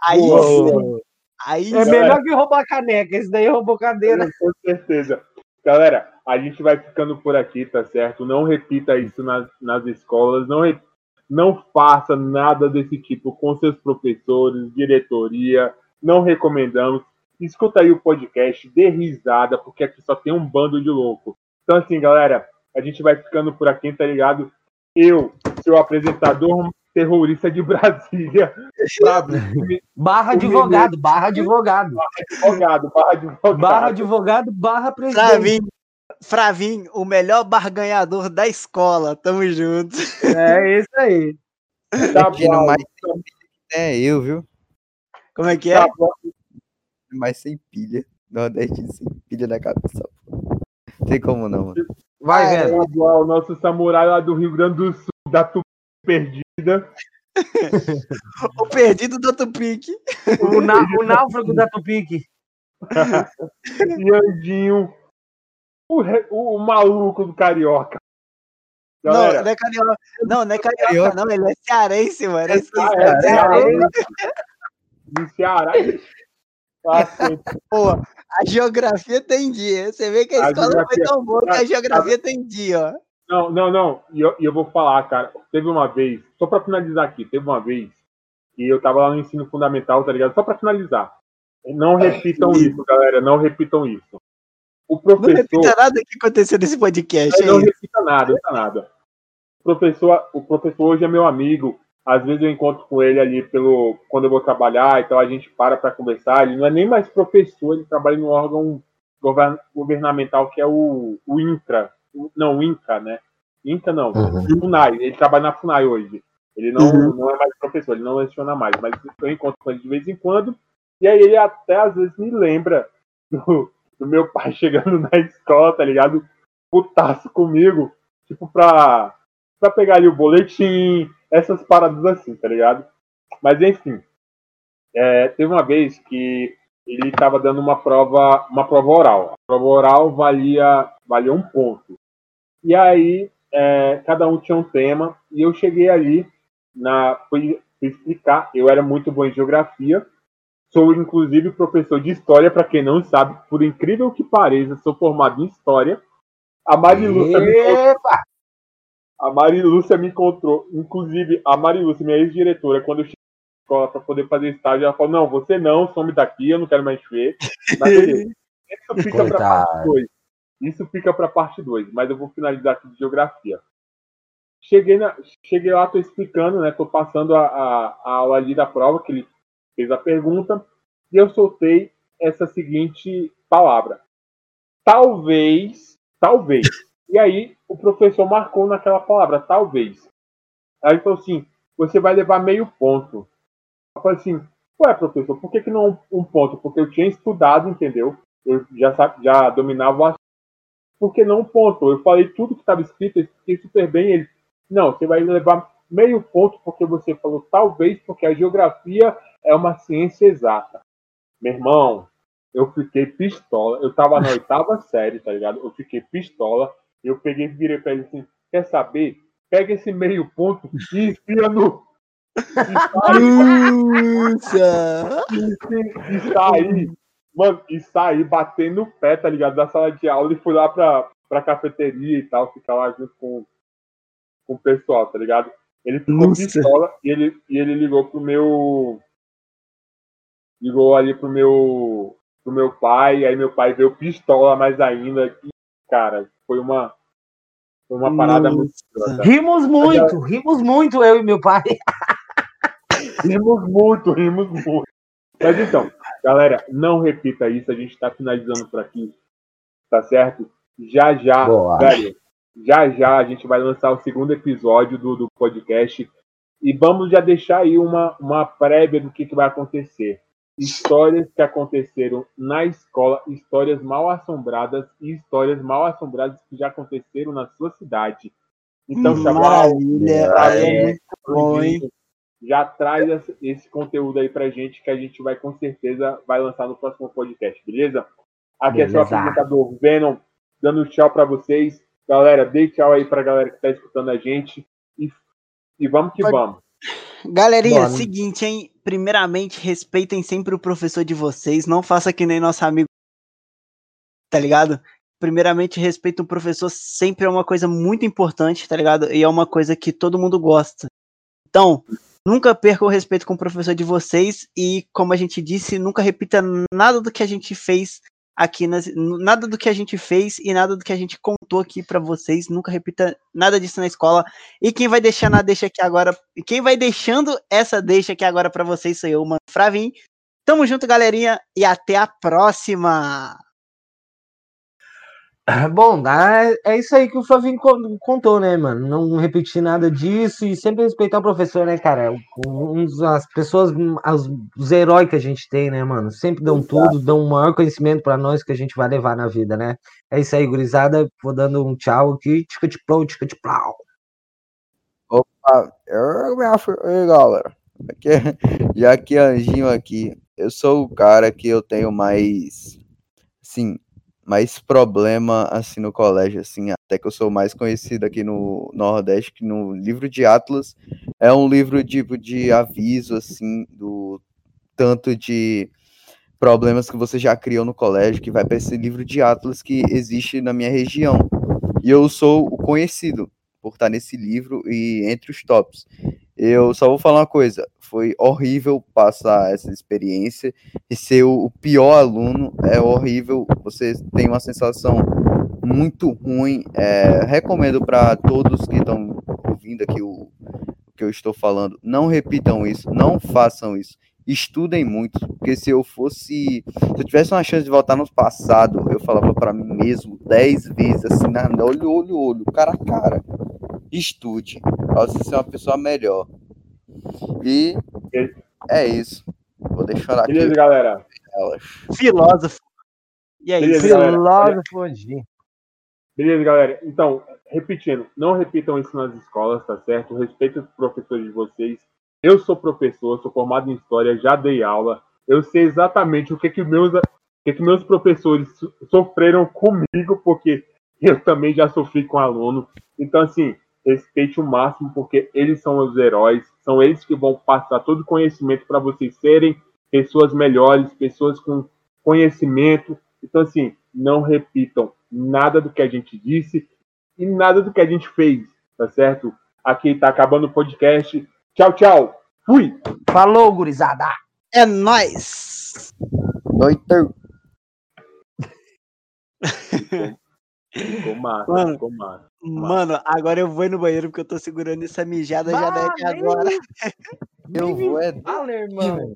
Aí sim. Boa. Aí É sim. melhor que roubar caneca, esse daí roubou cadeira. com certeza. Galera, a gente vai ficando por aqui, tá certo? Não repita isso nas, nas escolas, não, re- não faça nada desse tipo com seus professores, diretoria, não recomendamos. Escuta aí o podcast, dê risada, porque aqui só tem um bando de louco. Então, assim, galera, a gente vai ficando por aqui, tá ligado? Eu, seu apresentador terrorista de Brasília, sabe? Barra advogado, barra advogado. Advogado, barra advogado. Barra advogado, barra presidente. Fravin, Fravin, o melhor barganhador da escola. Tamo junto. É isso aí. Tá bom. mais é eu, viu? Como é que é? Tá bom. Mais sem pilha. Nordeste sem pilha na cabeça. pô. Tem como não, mano. Vai, Ah, velho. Igual o nosso samurai lá do Rio Grande do Sul, da Tupi perdida. O perdido do Tupique. O, na- o náufrago da Tupique. E Andinho, o, re- o- o maluco do Carioca. Não, não é carioca. Não, não é carioca, Carioca. não. Ele é cearense, mano. Ah, é, Cearense. do Ceará. Assim, Pô, a geografia tem dia. Você vê que a A escola foi geografia- tão boa que a geografia tem dia, ó. Não, não, não. E eu, eu vou falar, cara. Teve uma vez, só pra finalizar aqui, teve uma vez que eu tava lá no ensino fundamental, tá ligado? Só pra finalizar. Não repitam isso, galera. Não repitam isso. O Não professor. repita nada que aconteceu nesse podcast. Aí não aí. repita nada, não repita nada. O professor, o professor hoje é meu amigo. Às vezes eu encontro com ele ali pelo quando eu vou trabalhar, então a gente para para conversar. Ele não é nem mais professor, ele trabalha no órgão govern- governamental que é o, o INCRA. O- Não, o INCA, né? INCA não, FUNAI. Ele trabalha na FUNAI hoje. Ele não, Uhum. não é mais professor, ele não leciona mais, mas eu encontro com ele de vez em quando. E aí ele até às vezes me lembra do, do meu pai chegando na escola, tá ligado? Putaço comigo, tipo, pra, pra pegar ali o boletim, essas paradas assim, tá ligado? Mas enfim, é, teve uma vez que ele tava dando uma prova, uma prova oral. A prova oral valia, valia um ponto. E aí, é, cada um tinha um tema, e eu cheguei ali, na, fui, fui explicar, eu era muito bom em geografia, sou inclusive professor de história, para quem não sabe, por incrível que pareça, sou formado em história. A me Epa! A Mari Lúcia me encontrou, inclusive a Mari Lúcia, minha ex-diretora, quando eu cheguei na escola para poder fazer estágio, ela falou: Não, você não, some daqui, eu não quero mais te ver. Isso fica para parte 2. Isso fica para parte 2, mas eu vou finalizar aqui de geografia. Cheguei, na, cheguei lá, tô explicando, né? Tô passando a, a, a aula ali da prova, que ele fez a pergunta, e eu soltei essa seguinte palavra. Talvez, talvez. E aí o professor marcou naquela palavra, talvez. Aí falou assim, você vai levar meio ponto. Eu falei assim, ué, professor, por que, que não um ponto? Porque eu tinha estudado, entendeu? Eu já, já dominava o assunto. Por que não um ponto? Eu falei tudo que estava escrito, eu expliquei super bem. Ele, não, você vai levar meio ponto porque você falou talvez porque a geografia é uma ciência exata. Meu irmão, eu fiquei pistola. Eu tava na oitava série, tá ligado? Eu fiquei pistola. Eu peguei e virei pra ele assim: quer saber? Pega esse meio ponto e enfia no. E, e saí, mano, e saí batendo o pé, tá ligado? Da sala de aula e fui lá pra, pra cafeteria e tal, ficar lá junto com, com o pessoal, tá ligado? Ele ficou Nossa. pistola e ele, e ele ligou pro meu. Ligou ali pro meu. pro meu pai, aí meu pai veio pistola mais ainda. E, cara, foi uma. Foi uma parada Nossa. muito escrota. Rimos muito, rimos muito, eu e meu pai. Rimos muito, rimos muito. Mas então, galera, não repita isso, a gente tá finalizando por aqui. Tá certo? Já já, Boa. velho, já já a gente vai lançar o segundo episódio do, do podcast. E vamos já deixar aí uma, uma prévia do que, que vai acontecer. Histórias que aconteceram na escola, histórias mal assombradas e histórias mal assombradas que já aconteceram na sua cidade. Então, Maravilha! Aí é é, muito bom, hein? já traz esse- conteúdo aí pra gente que a gente vai com certeza vai lançar no próximo podcast, beleza? Aqui é seu Beleza. apresentador Venom, dando tchau pra vocês. Galera, dê tchau aí pra galera que tá escutando a gente e, e vamos que Pode- vamos. Galerinha, Bora. seguinte, hein? Primeiramente, respeitem sempre o professor de vocês. Não faça que nem nosso amigo. Tá ligado? Primeiramente, respeito o professor sempre é uma coisa muito importante, tá ligado? E é uma coisa que todo mundo gosta. Então, nunca perca o respeito com o professor de vocês e, como a gente disse, nunca repita nada do que a gente fez aqui nas, nada do que a gente fez e nada do que a gente contou aqui pra vocês. Nunca repita nada disso na escola. E quem vai deixando a deixa aqui agora, quem vai deixando essa deixa aqui agora pra vocês sou eu, mano, Fravin. Tamo junto, galerinha, e até a próxima. Bom, é, é isso aí que o Flavinho con- contou, né, mano? Não repetir nada disso e sempre respeitar o professor, né, cara? Um dos- as pessoas, as- os heróis que a gente tem, né, mano? Sempre dão tudo, dão o maior conhecimento pra nós que a gente vai levar na vida, né? É isso aí, gurizada. Vou dando um tchau aqui. Tica de plau, tica de plau. Ah, eu, minha filha, Ei, galera. Aqui, é- já que Anjinho aqui, eu sou o cara que eu tenho mais, assim, mais problema, assim, no colégio, assim, até que eu sou mais conhecido aqui no Nordeste, que no livro de Atlas é um livro, tipo, de aviso, assim, do tanto de problemas que você já criou no colégio, que vai para esse livro de Atlas que existe na minha região. E eu sou o conhecido por estar nesse livro e entre os tops. Eu só vou falar uma coisa, foi horrível passar essa experiência e ser o, pior aluno, é horrível, você tem uma sensação muito ruim. é, recomendo para todos que estão ouvindo aqui o, o que eu estou falando, não repitam isso, não façam isso. Estudem muito, porque se eu fosse, se eu tivesse uma chance de voltar no passado, eu falava para mim mesmo dez vezes assim, na, olho, olho, olho, cara a cara estude para você ser uma pessoa melhor. E é isso. Vou deixar aqui Beleza, galera? elas. Filósofo. E é Beleza, isso. galera. Filósofo hoje. Beleza, galera. Então, repetindo, não repitam isso nas escolas, tá certo? Respeito os professores de vocês. Eu sou professor, sou formado em história, já dei aula. Eu sei exatamente o que que meus, o que que meus professores so- sofreram comigo, porque eu também já sofri com aluno. Então, assim, respeite o máximo, porque eles são os heróis, são eles que vão passar todo o conhecimento para vocês serem pessoas melhores, pessoas com conhecimento. Então, assim, não repitam nada do que a gente disse e nada do que a gente fez, tá certo? Aqui tá acabando o podcast. Tchau, tchau. Fui! Falou, gurizada. É nóis. Noite. Ficou massa, Mano. ficou massa. Mano, agora eu vou ir no banheiro porque eu tô segurando essa mijada já Vai, deve agora. Eu vou é Fala, irmão.